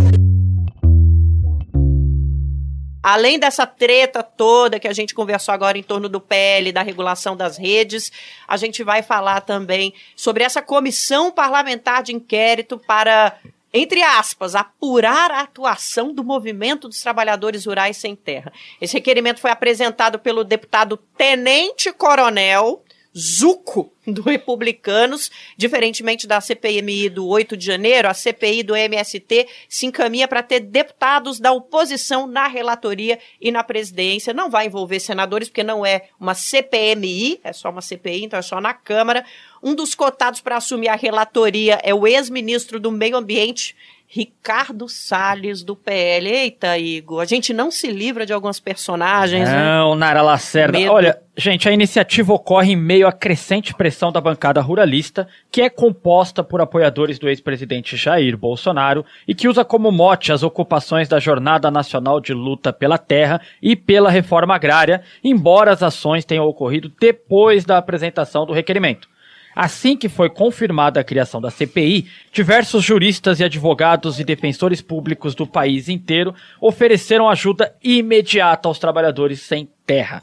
Além dessa treta toda que a gente conversou agora em torno do PL, da regulação das redes, a gente vai falar também sobre essa comissão parlamentar de inquérito para, entre aspas, apurar a atuação do movimento dos trabalhadores rurais sem terra. Esse requerimento foi apresentado pelo deputado Tenente Coronel Zuco do Republicanos, diferentemente da CPMI do 8 de janeiro, a CPI do MST se encaminha para ter deputados da oposição na relatoria e na presidência. Não vai envolver senadores, porque não é uma CPMI, é só uma CPI, então é só na Câmara. Um dos cotados para assumir a relatoria é o ex-ministro do Meio Ambiente, Ricardo Salles, do PL. Eita, Igor, a gente não se livra de alguns personagens. Né? Não, né? Nara Lacerda. Medo. Olha, gente, a iniciativa ocorre em meio à crescente pressão da bancada ruralista, que é composta por apoiadores do ex-presidente Jair Bolsonaro e que usa como mote as ocupações da Jornada Nacional de Luta pela Terra e pela Reforma Agrária, embora as ações tenham ocorrido depois da apresentação do requerimento. Assim que foi confirmada a criação da CPI, diversos juristas e advogados e defensores públicos do país inteiro ofereceram ajuda imediata aos trabalhadores sem terra.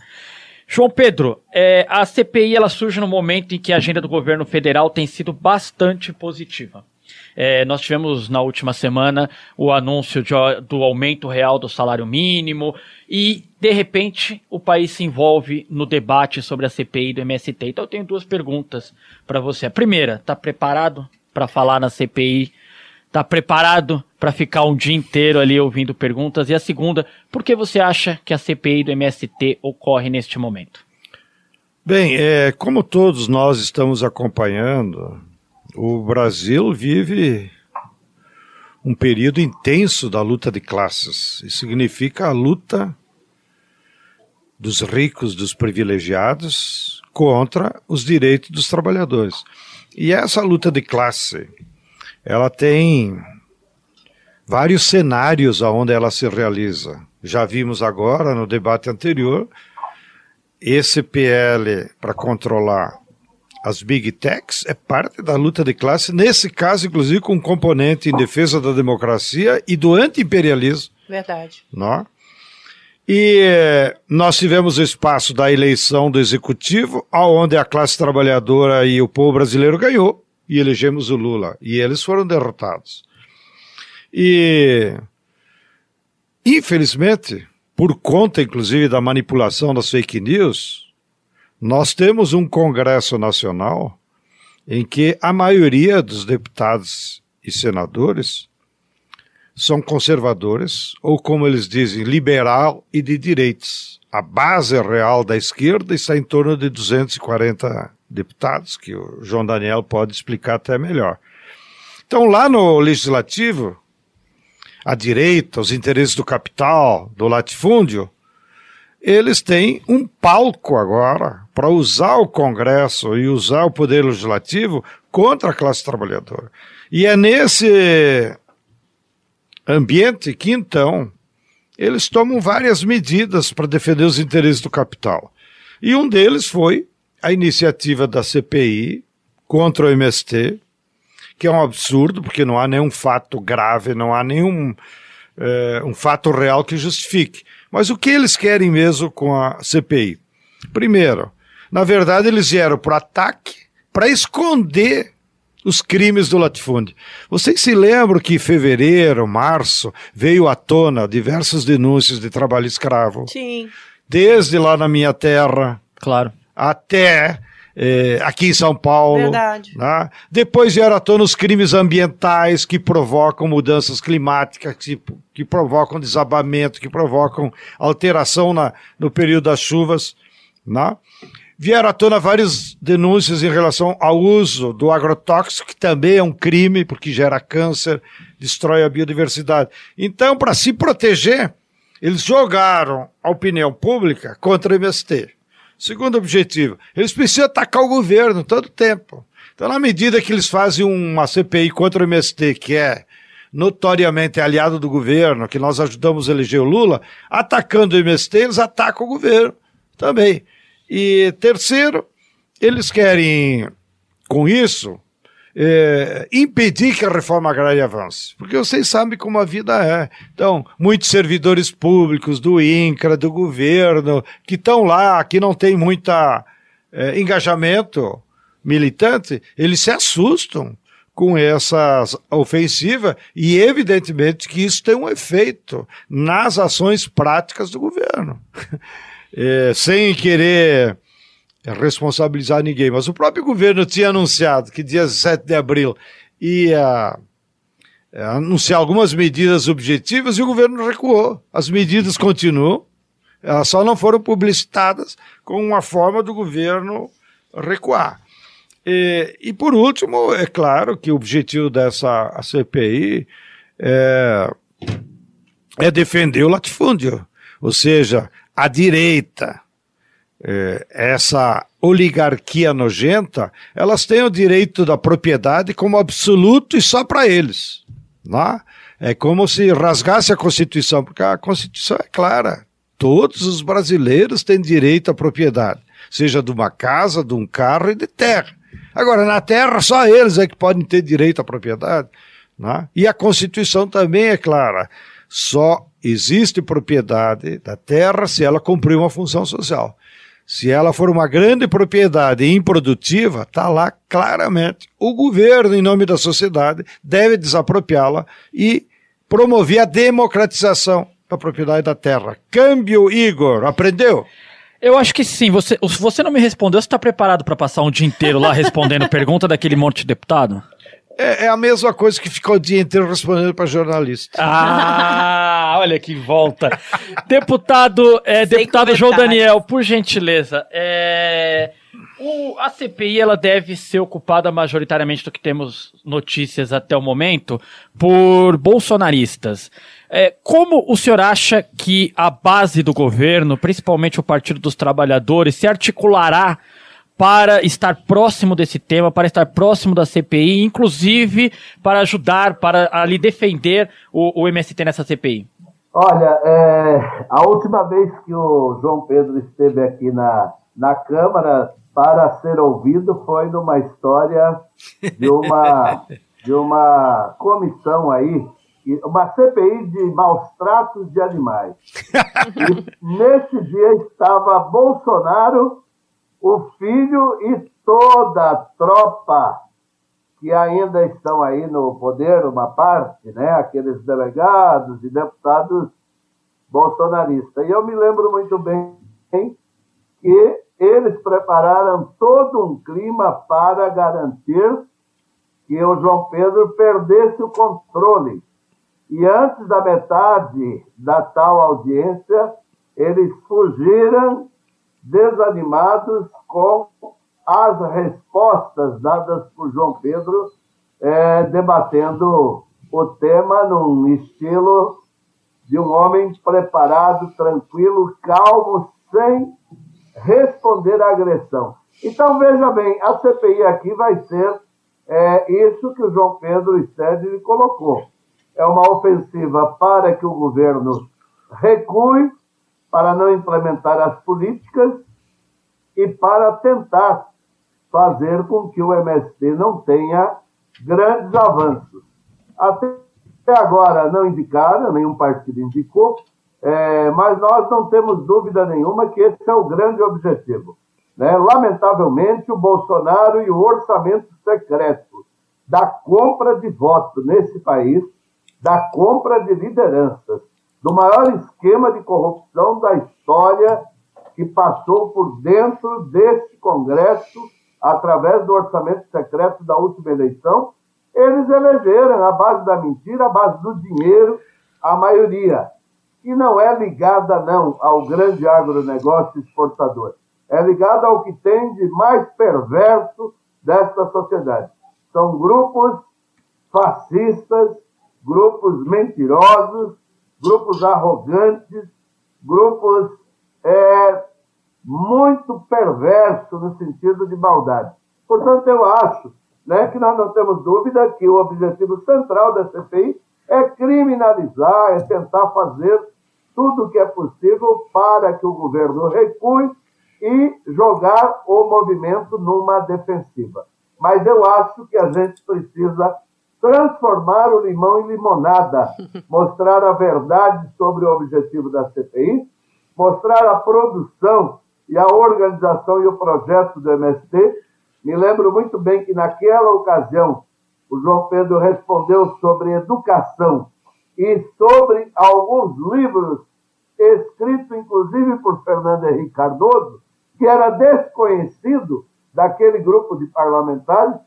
João Pedro, é, a CPI ela surge no momento em que a agenda do governo federal tem sido bastante positiva. É, nós tivemos na última semana o anúncio de, do aumento real do salário mínimo e, de repente, o país se envolve no debate sobre a CPI do MST. Então, eu tenho duas perguntas para você. A primeira, está preparado para falar na CPI? Está preparado para ficar um dia inteiro ali ouvindo perguntas? E a segunda, por que você acha que a CPI do MST ocorre neste momento? Bem, é, como todos nós estamos acompanhando, o Brasil vive um período intenso da luta de classes. Isso significa a luta dos ricos, dos privilegiados, contra os direitos dos trabalhadores. E essa luta de classe, ela tem vários cenários aonde ela se realiza. Já vimos agora no debate anterior esse PL para controlar as big techs é parte da luta de classe, nesse caso, inclusive, com um componente em defesa da democracia e do anti-imperialismo. Verdade. Não? E eh, nós tivemos o espaço da eleição do executivo, aonde a classe trabalhadora e o povo brasileiro ganhou, e elegemos o Lula. E eles foram derrotados. E, infelizmente, por conta, inclusive, da manipulação das fake news, nós temos um Congresso Nacional em que a maioria dos deputados e senadores são conservadores, ou como eles dizem, liberal e de direitos. A base real da esquerda está em torno de 240 deputados, que o João Daniel pode explicar até melhor. Então, lá no legislativo, a direita, os interesses do capital, do latifúndio, eles têm um palco agora para usar o Congresso e usar o Poder Legislativo contra a classe trabalhadora. E é nesse ambiente que, então, eles tomam várias medidas para defender os interesses do capital. E um deles foi a iniciativa da CPI contra o MST, que é um absurdo, porque não há nenhum fato grave, não há nenhum é, um fato real que justifique. Mas o que eles querem mesmo com a CPI? Primeiro, na verdade, eles vieram para o ataque para esconder os crimes do latifúndio. Vocês se lembram que em fevereiro, março, veio à tona diversas denúncias de trabalho escravo? Sim. Desde lá na minha terra. Claro. Até eh, aqui em São Paulo. Verdade. né? Depois vieram à tona os crimes ambientais que provocam mudanças climáticas, que, que provocam desabamento, que provocam alteração na, no período das chuvas. Né? Vieram à tona várias denúncias em relação ao uso do agrotóxico, que também é um crime, porque gera câncer, destrói a biodiversidade. Então, para se proteger, eles jogaram a opinião pública contra o MST. Segundo objetivo, eles precisam atacar o governo todo tempo. Então, na medida que eles fazem uma CPI contra o MST, que é notoriamente aliado do governo, que nós ajudamos a eleger o Lula, atacando o MST, eles atacam o governo também. E terceiro, eles querem, com isso, é, impedir que a reforma agrária avance. Porque vocês sabem como a vida é. Então, muitos servidores públicos do INCRA, do governo, que estão lá, que não tem muito engajamento militante, eles se assustam com essa ofensiva e, evidentemente, que isso tem um efeito nas ações práticas do governo. É, sem querer responsabilizar ninguém, mas o próprio governo tinha anunciado que dia 7 de abril ia é, anunciar algumas medidas objetivas e o governo recuou. As medidas continuam, elas só não foram publicitadas com uma forma do governo recuar. E, e por último, é claro que o objetivo dessa CPI é, é defender o latifúndio, ou seja, a direita, essa oligarquia nojenta, elas têm o direito da propriedade como absoluto e só para eles. Não? É como se rasgasse a Constituição, porque a Constituição é clara. Todos os brasileiros têm direito à propriedade, seja de uma casa, de um carro e de terra. Agora, na terra, só eles é que podem ter direito à propriedade. Não? E a Constituição também é clara. Só existe propriedade da terra se ela cumprir uma função social. Se ela for uma grande propriedade improdutiva, está lá claramente. O governo, em nome da sociedade, deve desapropriá-la e promover a democratização da propriedade da terra. Câmbio, Igor, aprendeu? Eu acho que sim. Você, você não me respondeu. Você está preparado para passar um dia inteiro lá respondendo pergunta daquele monte de deputado? É, é, a mesma coisa que ficar o dia inteiro respondendo para jornalista. Ah, olha que volta. deputado, é, deputado João Daniel, por gentileza, é, o, a CPI ela deve ser ocupada majoritariamente do que temos notícias até o momento por bolsonaristas. É, como o senhor acha que a base do governo, principalmente o Partido dos Trabalhadores, se articulará para estar próximo desse tema, para estar próximo da CPI, inclusive para ajudar, para ali defender o, o MST nessa CPI? Olha, é, a última vez que o João Pedro esteve aqui na, na Câmara para ser ouvido foi numa história de uma, de uma comissão aí, uma CPI de maus tratos de animais. E nesse dia estava Bolsonaro o filho e toda a tropa que ainda estão aí no poder, uma parte, né, aqueles delegados e deputados bolsonaristas. E eu me lembro muito bem que eles prepararam todo um clima para garantir que o João Pedro perdesse o controle. E antes da metade da tal audiência, eles fugiram desanimados com as respostas dadas por João Pedro, é, debatendo o tema num estilo de um homem preparado, tranquilo, calmo, sem responder à agressão. Então, veja bem, a CPI aqui vai ser é, isso que o João Pedro Stede colocou. É uma ofensiva para que o governo recue para não implementar as políticas e para tentar fazer com que o MST não tenha grandes avanços. Até agora não indicaram, nenhum partido indicou, é, mas nós não temos dúvida nenhuma que esse é o grande objetivo. Né? Lamentavelmente, o Bolsonaro e o orçamento secreto da compra de votos nesse país, da compra de lideranças, do maior esquema de corrupção da história que passou por dentro desse Congresso através do orçamento secreto da última eleição, eles elegeram a base da mentira, a base do dinheiro, a maioria, que não é ligada, não, ao grande agronegócio exportador. É ligada ao que tem de mais perverso desta sociedade. São grupos fascistas, grupos mentirosos, grupos arrogantes, grupos é, muito perversos no sentido de maldade. Portanto, eu acho né, que nós não temos dúvida que o objetivo central da CPI é criminalizar, é tentar fazer tudo o que é possível para que o governo recue e jogar o movimento numa defensiva. Mas eu acho que a gente precisa transformar o limão em limonada, mostrar a verdade sobre o objetivo da CPI, mostrar a produção e a organização e o projeto do MST. Me lembro muito bem que naquela ocasião o João Pedro respondeu sobre educação e sobre alguns livros escritos inclusive por Fernando Henrique Cardoso, que era desconhecido daquele grupo de parlamentares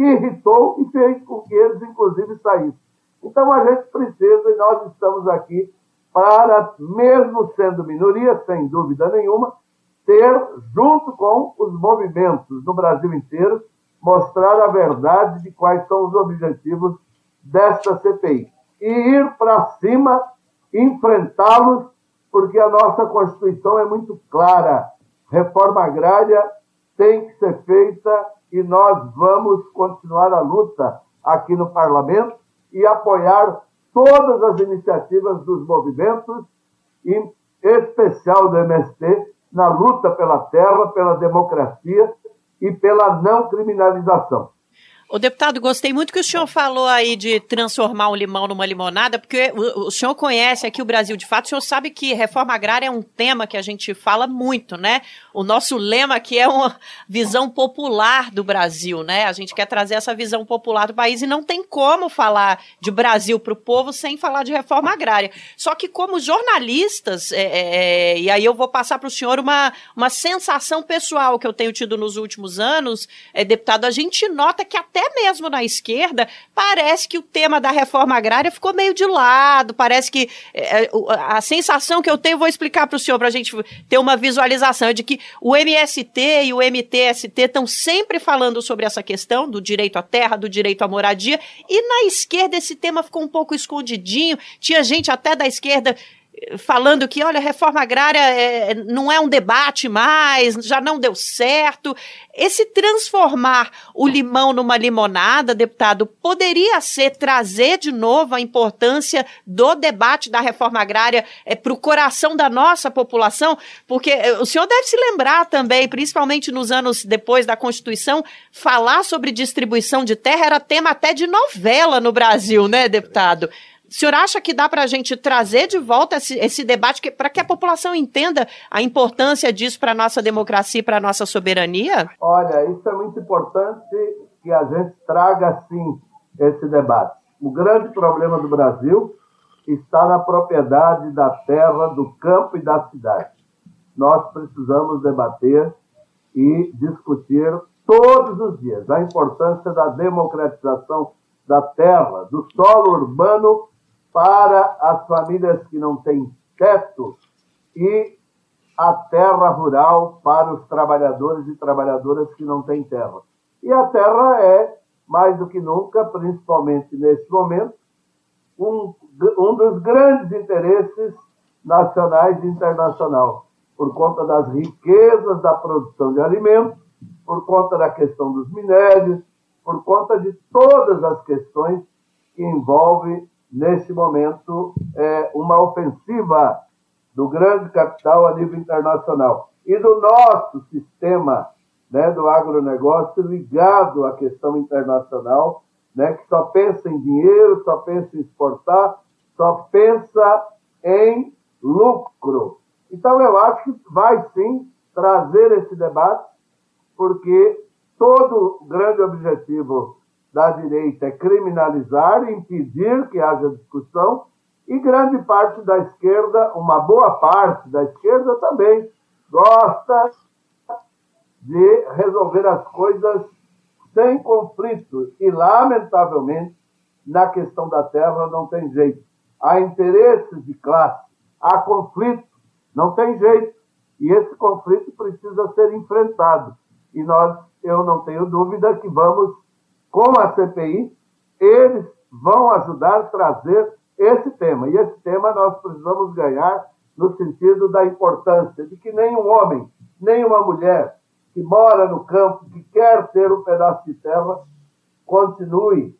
que irritou e fez com que eles, inclusive, saíssem. Então, a gente precisa, e nós estamos aqui para, mesmo sendo minoria, sem dúvida nenhuma, ter, junto com os movimentos no Brasil inteiro, mostrar a verdade de quais são os objetivos desta CPI. E ir para cima, enfrentá-los, porque a nossa Constituição é muito clara. Reforma agrária tem que ser feita e nós vamos continuar a luta aqui no parlamento e apoiar todas as iniciativas dos movimentos, em especial do MST, na luta pela terra, pela democracia e pela não criminalização. O deputado, gostei muito que o senhor falou aí de transformar um limão numa limonada, porque o, o, senhor conhece aqui o Brasil de fato, o senhor sabe que reforma agrária é um tema que a gente fala muito, né? O nosso lema aqui é uma visão popular do Brasil, né? A gente quer trazer essa visão popular do país e não tem como falar de Brasil para o povo sem falar de reforma agrária. Só que como jornalistas, é, é, é e aí eu vou passar para o senhor uma, uma sensação pessoal que eu tenho tido nos últimos anos, é, deputado, a gente nota que até até mesmo na esquerda, parece que o tema da reforma agrária ficou meio de lado. Parece que é, a sensação que eu tenho, vou explicar para o senhor, para a gente ter uma visualização, é de que o MST e o MTST estão sempre falando sobre essa questão do direito à terra, do direito à moradia, e na esquerda esse tema ficou um pouco escondidinho. Tinha gente até da esquerda falando que, olha, reforma agrária é, não é um debate mais, já não deu certo. Esse transformar o limão numa limonada, deputado, poderia ser trazer de novo a importância do debate da reforma agrária é, para o coração da nossa população? Porque é, o senhor deve se lembrar também, principalmente nos anos depois da Constituição, falar sobre distribuição de terra era tema até de novela no Brasil, né, deputado? O senhor acha que dá para a gente trazer de volta esse, esse debate para que a população entenda a importância disso para a nossa democracia e para a nossa soberania? Olha, isso é muito importante que a gente traga, sim, esse debate. O grande problema do Brasil está na propriedade da terra, do campo e da cidade. Nós precisamos debater e discutir todos os dias a importância da democratização da terra, do solo urbano para as famílias que não têm teto e a terra rural para os trabalhadores e trabalhadoras que não têm terra. E a terra é, mais do que nunca, principalmente nesse momento, um, um dos grandes interesses nacionais e internacional, por conta das riquezas da produção de alimentos, por conta da questão dos minérios, por conta de todas as questões que envolvem nesse momento, é, uma ofensiva do grande capital a nível internacional e do nosso sistema né, do agronegócio ligado à questão internacional, né, que só pensa em dinheiro, só pensa em exportar, só pensa em lucro. Então, eu acho que vai sim trazer esse debate, porque todo grande objetivo da direita é criminalizar, impedir que haja discussão, e grande parte da esquerda, uma boa parte da esquerda também, gosta de resolver as coisas sem conflito. E, lamentavelmente, na questão da terra não tem jeito. Há interesses de classe, há conflito, não tem jeito. E esse conflito precisa ser enfrentado. E nós, eu não tenho dúvida que vamos, com a CPI, eles vão ajudar a trazer esse tema. E esse tema nós precisamos ganhar no sentido da importância de que nenhum homem, nem uma mulher que mora no campo, que quer ter um pedaço de terra, continue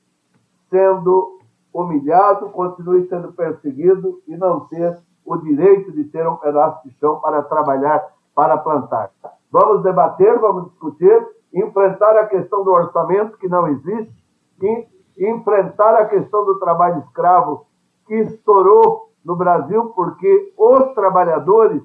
sendo humilhado, continue sendo perseguido e não ter o direito de ter um pedaço de chão para trabalhar, para plantar. Vamos debater, vamos discutir, enfrentar a questão do orçamento que não existe, e enfrentar a questão do trabalho escravo que estourou no Brasil porque os trabalhadores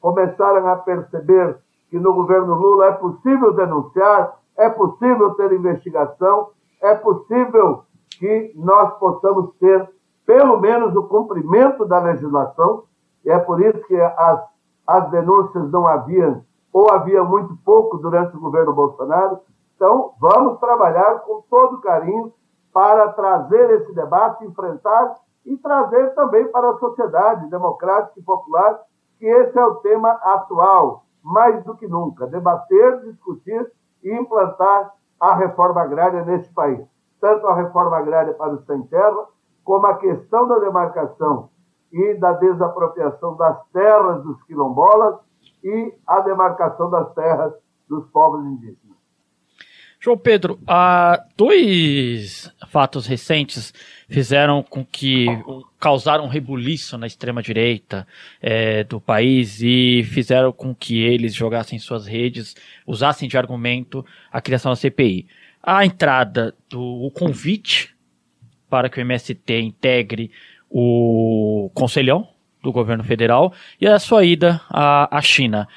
começaram a perceber que no governo Lula é possível denunciar, é possível ter investigação, é possível que nós possamos ter pelo menos o cumprimento da legislação, e é por isso que as, as denúncias não haviam, ou havia muito pouco durante o governo Bolsonaro. Então, vamos trabalhar com todo carinho para trazer esse debate, enfrentar e trazer também para a sociedade democrática e popular que esse é o tema atual, mais do que nunca, debater, discutir e implantar a reforma agrária neste país. Tanto a reforma agrária para os sem terra, como a questão da demarcação e da desapropriação das terras dos quilombolas e a demarcação das terras dos povos indígenas. João Pedro, dois fatos recentes fizeram com que causaram um rebuliço na extrema direita é, do país e fizeram com que eles jogassem suas redes, usassem de argumento a criação da CPI. A entrada do convite para que o MST integre o Conselhão do governo federal e a sua ida à, à China.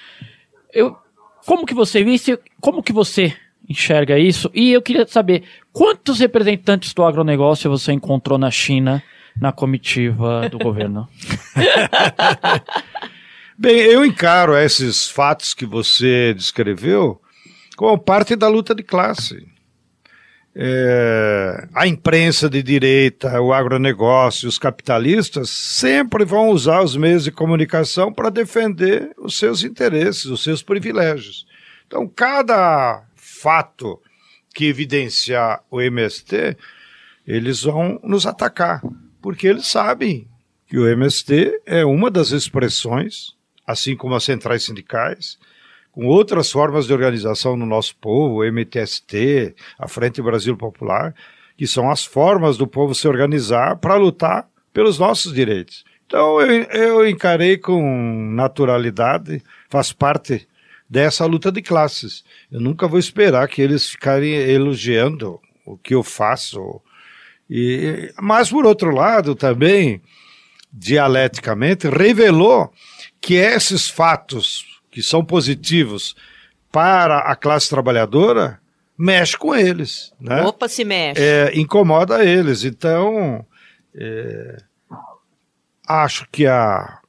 Eu, como que você visse, como que você enxerga isso? E eu queria saber quantos representantes do agronegócio você encontrou na China na comitiva do governo? Bem, eu encaro esses fatos que você descreveu como parte da luta de classe. É, a imprensa de direita, o agronegócio, os capitalistas sempre vão usar os meios de comunicação para defender os seus interesses, os seus privilégios. Então, cada fato que evidenciar o MST, eles vão nos atacar, porque eles sabem que o MST é uma das expressões, assim como as centrais sindicais, com outras formas de organização no nosso povo, o MTST, a Frente Brasil Popular, que são as formas do povo se organizar para lutar pelos nossos direitos. Então eu, eu encarei com naturalidade, faz parte dessa luta de classes. Eu nunca vou esperar que eles ficarem elogiando o que eu faço. E, mas, por outro lado, também, dialeticamente, revelou que esses fatos que são positivos para a classe trabalhadora mexe com eles. Né? Opa, se mexe. É, incomoda eles. Então, é, acho que a,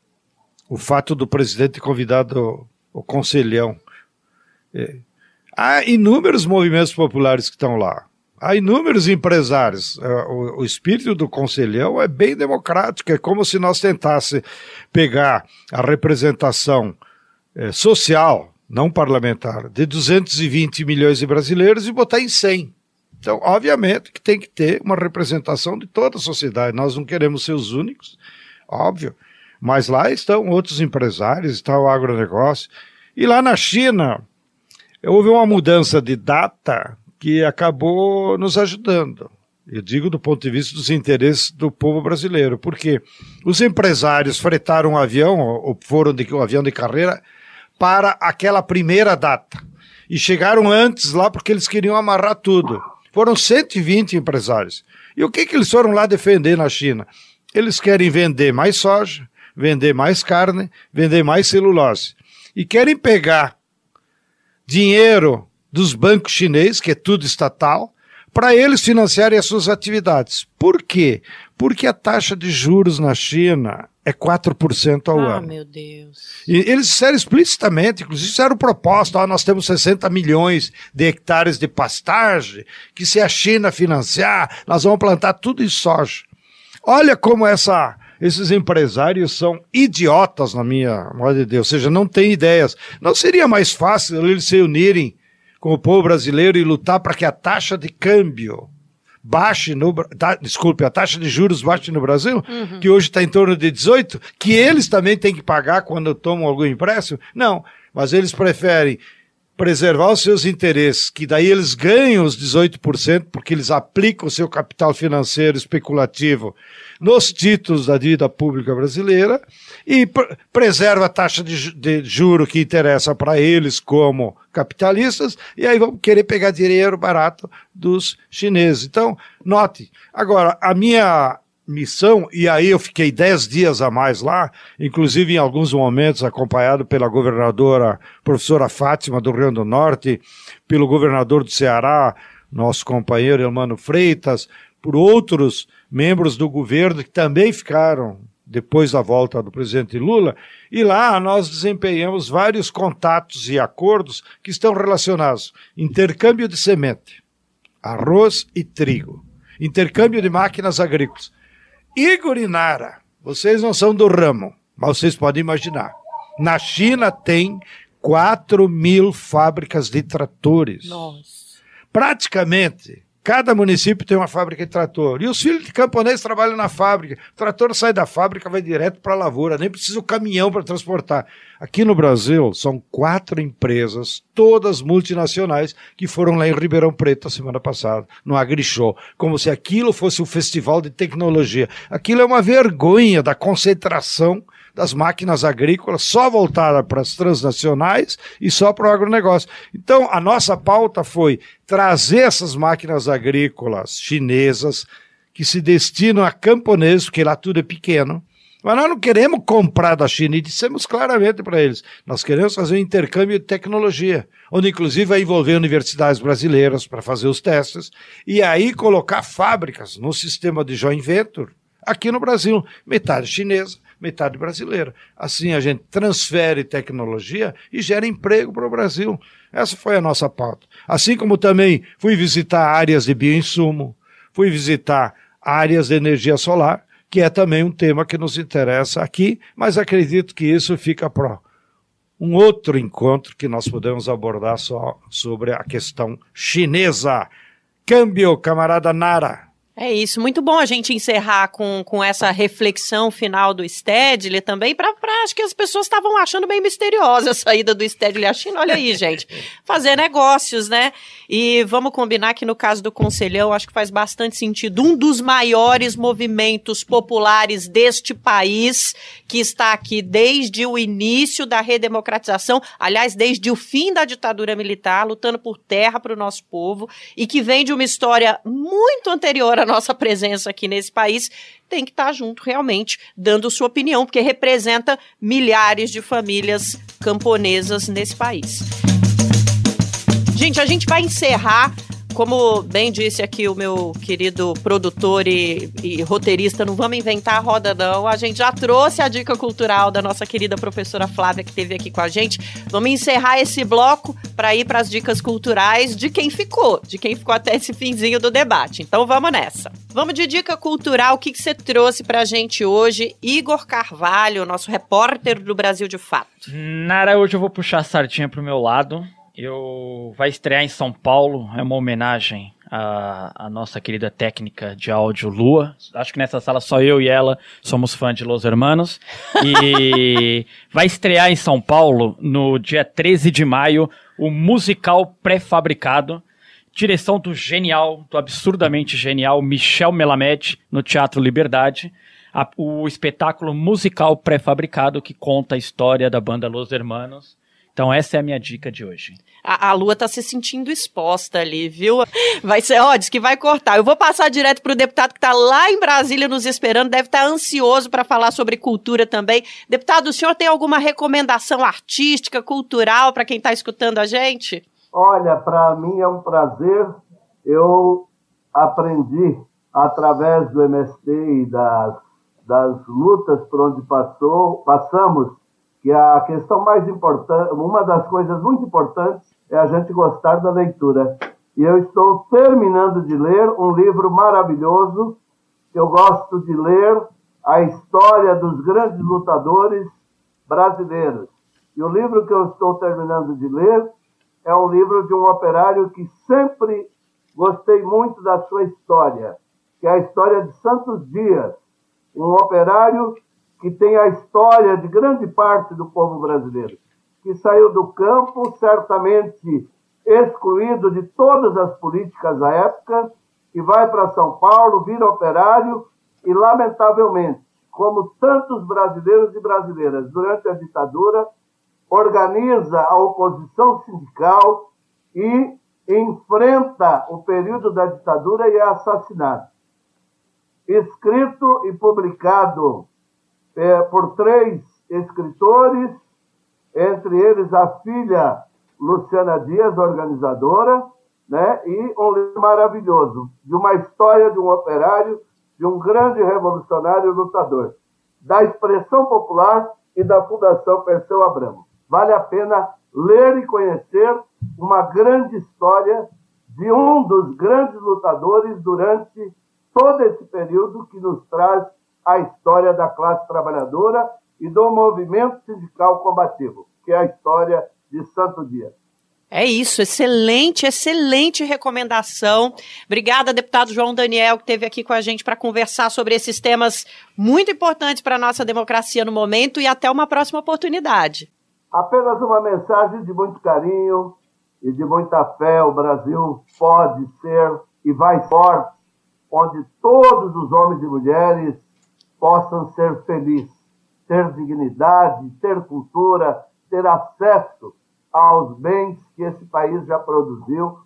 o fato do presidente convidado o Conselhão. É. Há inúmeros movimentos populares que estão lá. Há inúmeros empresários. É, o, o, espírito do Conselhão é bem democrático. É como se nós tentássemos pegar a representação é, social, não parlamentar, de 220 milhões de brasileiros e botar em 100. Então, obviamente que tem que ter uma representação de toda a sociedade. Nós não queremos ser os únicos, óbvio. Mas lá estão outros empresários, está o agronegócio. E lá na China, houve uma mudança de data que acabou nos ajudando. Eu digo do ponto de vista dos interesses do povo brasileiro, porque os empresários fretaram um avião, ou foram de um avião de carreira, para aquela primeira data. E chegaram antes lá porque eles queriam amarrar tudo. Foram 120 empresários. E o que, que eles foram lá defender na China? Eles querem vender mais soja, vender mais carne, vender mais celulose. E querem pegar dinheiro dos bancos chineses, que é tudo estatal, para eles financiarem as suas atividades. Por quê? Porque a taxa de juros na China é 4% ao Ah, ano. meu Deus. E eles disseram explicitamente, inclusive fizeram proposta, ó, nós temos 60 milhões de hectares de pastagem, que se a China financiar, nós vamos plantar tudo em soja. Olha como essa, esses empresários são idiotas, na minha modo de Deus, ou seja, não têm ideias. Não seria mais fácil eles se unirem com o povo brasileiro e lutar para que a taxa de câmbio baixe no ta- desculpe, a taxa de juros baixe no Brasil, que hoje está em torno de 18, que eles também têm que pagar quando tomam algum empréstimo? Não, mas eles preferem preservar os seus interesses, que daí eles ganham os 18%, porque eles aplicam o seu capital financeiro especulativo nos títulos da dívida pública brasileira e pre- preserva a taxa de, de juro que interessa para eles como capitalistas, e aí vão querer pegar dinheiro barato dos chineses. Então, note, agora, a minha missão, e aí eu fiquei dez dias a mais lá, inclusive em alguns momentos acompanhado pela governadora professora Fátima do Rio Grande do Norte, pelo governador do Ceará, nosso companheiro Elmano Freitas, por outros membros do governo que também ficaram depois da volta do presidente Lula, e lá nós desempenhamos vários contatos e acordos que estão relacionados intercâmbio de semente, arroz e trigo, intercâmbio de máquinas agrícolas. Igor e Nara, vocês não são do ramo, mas vocês podem imaginar. Na China tem 4 mil fábricas de tratores. Praticamente, cada município tem uma fábrica de trator. E os filhos de camponês trabalham na fábrica. O trator sai da fábrica, vai direto para a lavoura, nem precisa o caminhão para transportar. Aqui no Brasil, são quatro empresas, todas multinacionais, que foram lá em Ribeirão Preto a semana passada, no AgriShow, como se aquilo fosse um festival de tecnologia. Aquilo é uma vergonha da concentração das máquinas agrícolas, só voltada para as transnacionais e só para o agronegócio. Então, a nossa pauta foi trazer essas máquinas agrícolas chinesas que se destinam a camponeses, porque lá tudo é pequeno. Mas nós não queremos comprar da China e dissemos claramente para eles: nós queremos fazer um intercâmbio de tecnologia, onde inclusive vai envolver universidades brasileiras para fazer os testes e aí colocar fábricas no sistema de joint venture aqui no Brasil, metade chinesa, metade brasileira. Assim a gente transfere tecnologia e gera emprego para o Brasil. Essa foi a nossa pauta. Assim como também fui visitar áreas de bioinsumo, fui visitar áreas de energia solar, que é também um tema que nos interessa aqui, mas acredito que isso fica para um outro encontro que nós podemos abordar só sobre a questão chinesa. Câmbio, camarada Nara. É isso, muito bom a gente encerrar com, com essa reflexão final do Stedley também, para acho que as pessoas estavam achando meio misteriosa a saída do Stedley à China. Olha aí, gente, fazer negócios, né? E vamos combinar que no caso do Conselhão, acho que faz bastante sentido. Um dos maiores movimentos populares deste país, que está aqui desde o início da redemocratização, aliás, desde o fim da ditadura militar, lutando por terra para o nosso povo, e que vem de uma história muito anterior à nossa presença aqui nesse país, tem que estar junto realmente, dando sua opinião, porque representa milhares de famílias camponesas nesse país. Gente, a gente vai encerrar. Como bem disse aqui o meu querido produtor e, e, roteirista, não vamos inventar a roda, não. A gente já trouxe a dica cultural da nossa querida professora Flávia, que esteve aqui com a gente. Vamos encerrar esse bloco para ir para as dicas culturais de quem ficou, de quem ficou até esse finzinho do debate. Então vamos nessa. Vamos de dica cultural. O que, que você trouxe para a gente hoje? Igor Carvalho, nosso repórter do Brasil de Fato. Nara, hoje eu vou puxar a sardinha pro meu lado. Eu vai estrear em São Paulo, é uma homenagem à, à, nossa querida técnica de áudio Lua. Acho que nessa sala só eu e ela somos fãs de Los Hermanos. E vai estrear em São Paulo no dia 13 de maio o musical pré-fabricado. Direção do genial, do absurdamente genial Michel Melamed no Teatro Liberdade. A, o espetáculo musical pré-fabricado que conta a história da banda Los Hermanos. Então essa é a minha dica de hoje. A, a Lua tá se sentindo exposta ali, viu? Vai ser, ó, diz que vai cortar. Eu vou passar direto pro deputado que tá lá em Brasília nos esperando, deve estar tá ansioso para falar sobre cultura também. Deputado, o senhor tem alguma recomendação artística, cultural para quem tá escutando a gente? Olha, para mim é um prazer. Eu aprendi através do MST e das das lutas por onde passou, passamos, que a questão mais importante, uma das coisas muito importantes é a gente gostar da leitura. E eu estou terminando de ler um livro maravilhoso eu gosto de ler, a história dos grandes lutadores brasileiros. E o livro que eu estou terminando de ler é um livro de um operário que sempre gostei muito da sua história, que é a história de Santos Dias, um operário que tem a história de grande parte do povo brasileiro, que saiu do campo, certamente excluído de todas as políticas da época, que vai para São Paulo, vira operário e, lamentavelmente, como tantos brasileiros e brasileiras durante a ditadura, organiza a oposição sindical e enfrenta o período da ditadura e é assassinado. Escrito e publicado é, por três escritores, entre eles a filha Luciana Dias, organizadora, né? e um livro maravilhoso, de uma história de um operário, de um grande revolucionário lutador, da expressão popular e da Fundação Perseu Abramo. Vale a pena ler e conhecer uma grande história de um dos grandes lutadores durante todo esse período que nos traz a história da classe trabalhadora e do movimento sindical combativo, que é a história de Santo Dia. É isso, excelente, excelente recomendação. Obrigada, deputado João Daniel, que esteve aqui com a gente para conversar sobre esses temas muito importantes para a nossa democracia no momento e até uma próxima oportunidade. Apenas uma mensagem de muito carinho e de muita fé. O Brasil pode ser e vai forte, onde todos os homens e mulheres possam ser felizes, ter dignidade, ter cultura, ter acesso aos bens que esse país já produziu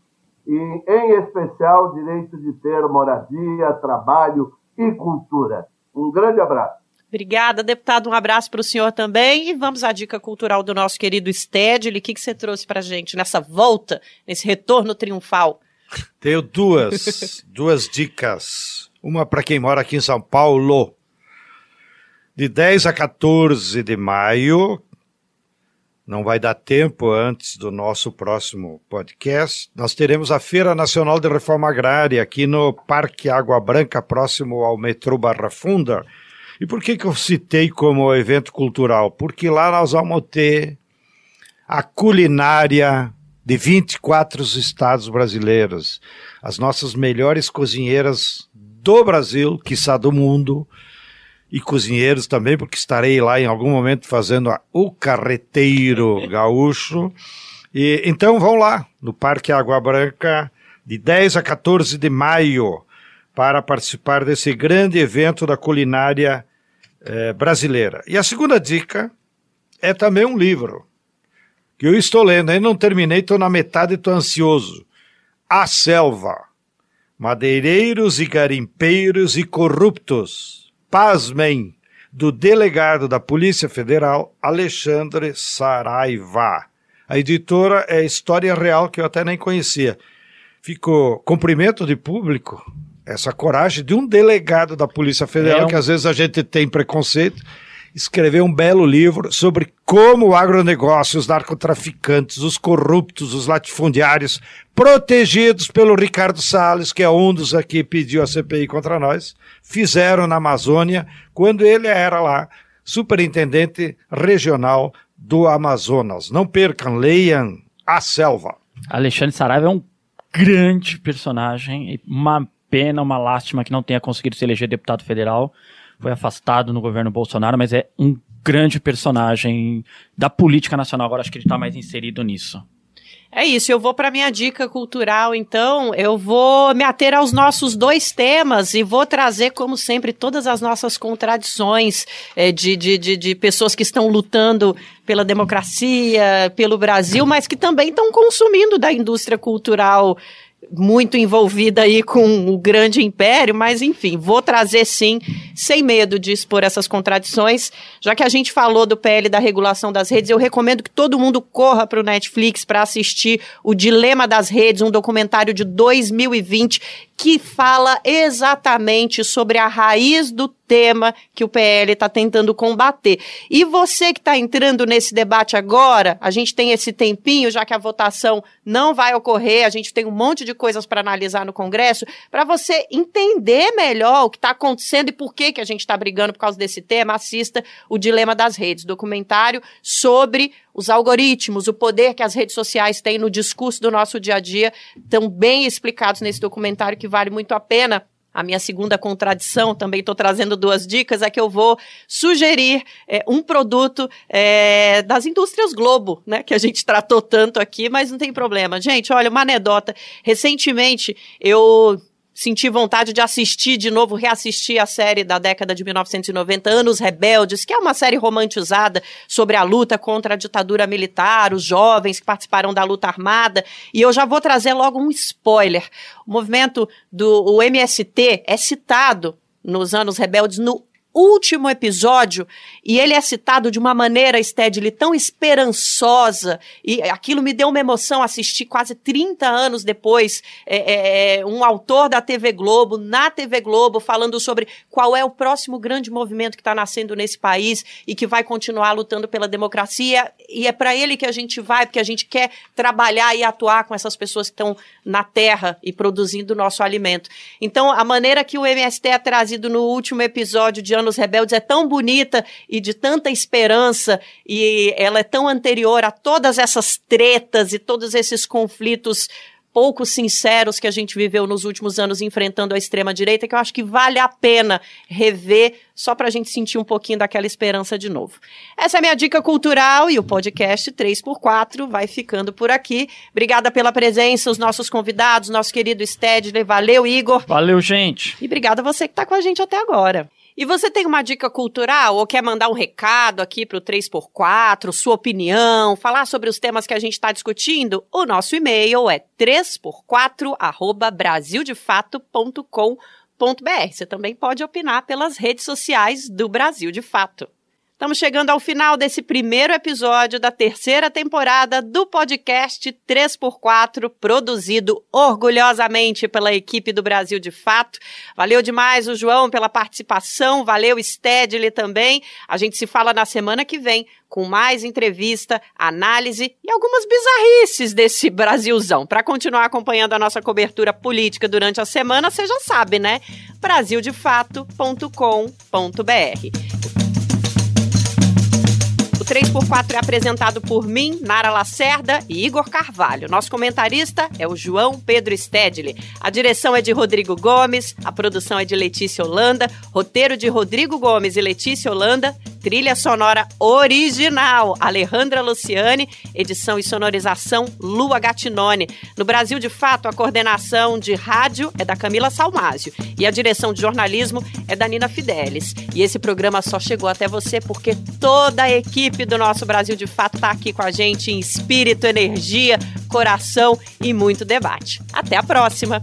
e, em especial, o direito de ter moradia, trabalho e cultura. Um grande abraço. Obrigada, deputado. Um abraço para o senhor também. E vamos à dica cultural do nosso querido Stedley. O que, que você trouxe para gente nessa volta, nesse retorno triunfal? Tenho duas, duas dicas. Uma para quem mora aqui em São Paulo. De 10 a 14 de maio, não vai dar tempo antes do nosso próximo podcast. Nós teremos a Feira Nacional de Reforma Agrária aqui no Parque Água Branca, próximo ao metrô Barra Funda. E por que, que eu citei como evento cultural? Porque lá nós vamos ter a culinária de 24 estados brasileiros, as nossas melhores cozinheiras do Brasil, quiçá do mundo, e cozinheiros também, porque estarei lá em algum momento fazendo a, o carreteiro gaúcho. E, então vão lá, no Parque Água Branca, de 10 a 14 de maio para participar desse grande evento da culinária eh, brasileira. E a segunda dica é também um livro que eu estou lendo, ainda não terminei, estou na metade e estou ansioso. A Selva. Madeireiros e garimpeiros e corruptos. Pasmem, do delegado da Polícia Federal, Alexandre Saraiva. A editora é História Real, que eu até nem conhecia. Ficou cumprimento de público essa coragem de um delegado da Polícia Federal, é um... que às vezes a gente tem preconceito, escreveu um belo livro sobre como o agronegócio, os narcotraficantes, os corruptos, os latifundiários, protegidos pelo Ricardo Salles, que é um dos aqui pediu a CPI contra nós, fizeram na Amazônia, quando ele era lá superintendente regional do Amazonas. Não percam, leiam A Selva. Alexandre Saraiva é um grande personagem, uma pena, uma lástima que não tenha conseguido se eleger deputado federal. Foi afastado no governo Bolsonaro, mas é um grande personagem da política nacional. Agora acho que ele está mais inserido nisso. É isso, eu vou para minha dica cultural, então. Eu vou me ater aos nossos dois temas e vou trazer, como sempre, todas as nossas contradições é, de, de, de, de, pessoas que estão lutando pela democracia, pelo Brasil, mas que também estão consumindo da indústria cultural muito envolvida aí com o grande império, mas enfim, vou trazer sim, sem medo de expor essas contradições. Já que a gente falou do PL da regulação das redes, eu recomendo que todo mundo corra para o Netflix para assistir O Dilema das Redes, um documentário de 2020 que fala exatamente sobre a raiz do tema que o PL está tentando combater. E você que está entrando nesse debate agora, a gente tem esse tempinho, já que a votação não vai ocorrer, a gente tem um monte de coisas para analisar no Congresso, para você entender melhor o que está acontecendo e por que, que a gente está brigando por causa desse tema, assista o Dilema das Redes, documentário sobre os algoritmos, o poder que as redes sociais têm no discurso do nosso dia a dia, estão bem explicados nesse documentário que vale muito a pena a minha segunda contradição, também estou trazendo duas dicas, é que eu vou sugerir é, um produto é, das indústrias Globo, né? Que a gente tratou tanto aqui, mas não tem problema. Gente, olha, uma anedota. Recentemente, eu senti vontade de assistir de novo, reassistir a série da década de 1990, Anos Rebeldes, que é uma série romantizada sobre a luta contra a ditadura militar, os jovens que participaram da luta armada. E eu já vou trazer logo um spoiler. O movimento do o MST é citado nos Anos Rebeldes no último episódio, e ele é citado de uma maneira, Stedley, tão esperançosa, e aquilo me deu uma emoção assistir quase 30 anos depois, é, é, um autor da TV Globo, na TV Globo, falando sobre qual é o próximo grande movimento que está nascendo nesse país e que vai continuar lutando pela democracia, e é para ele que a gente vai, porque a gente quer trabalhar e atuar com essas pessoas que estão na terra e produzindo o nosso alimento. Então, a maneira que o MST é trazido no último episódio de Anos Rebeldes é tão bonita e de tanta esperança e ela é tão anterior a todas essas tretas e todos esses conflitos pouco sinceros que a gente viveu nos últimos anos enfrentando a extrema-direita, que eu acho que vale a pena rever só para a gente sentir um pouquinho daquela esperança de novo. Essa é a minha dica cultural e o podcast 3x4 vai ficando por aqui. Obrigada pela presença, os nossos convidados, nosso querido Stedley. Valeu, Igor. Valeu, gente. E obrigada a você que está com a gente até agora. E você tem uma dica cultural ou quer mandar um recado aqui para o 3x4, sua opinião, falar sobre os temas que a gente está discutindo? O nosso e-mail é 3x4@brasildefato.com.br. Você também pode opinar pelas redes sociais do Brasil de Fato. Estamos chegando ao final desse primeiro episódio da terceira temporada do podcast 3x4, produzido orgulhosamente pela equipe do Brasil de Fato. Valeu demais o João pela participação, valeu Stedley também. A gente se fala na semana que vem com mais entrevista, análise e algumas bizarrices desse Brasilzão. Para continuar acompanhando a nossa cobertura política durante a semana, você já sabe, né? brasildefato.com.br. O 3x4 é apresentado por mim, Nara Lacerda e Igor Carvalho. Nosso comentarista é o João Pedro Stedley. A direção é de Rodrigo Gomes, a produção é de Letícia Holanda, roteiro de Rodrigo Gomes e Letícia Holanda, trilha sonora original Alejandra Luciane, edição e sonorização Lua Gatinone. No Brasil de Fato, a coordenação de rádio é da Camila Salmásio e a direção de jornalismo é da Nina Fidelis. E esse programa só chegou até você porque toda a equipe equipe do nosso Brasil de Fato está aqui com a gente em espírito, energia, coração e muito debate. Até a próxima!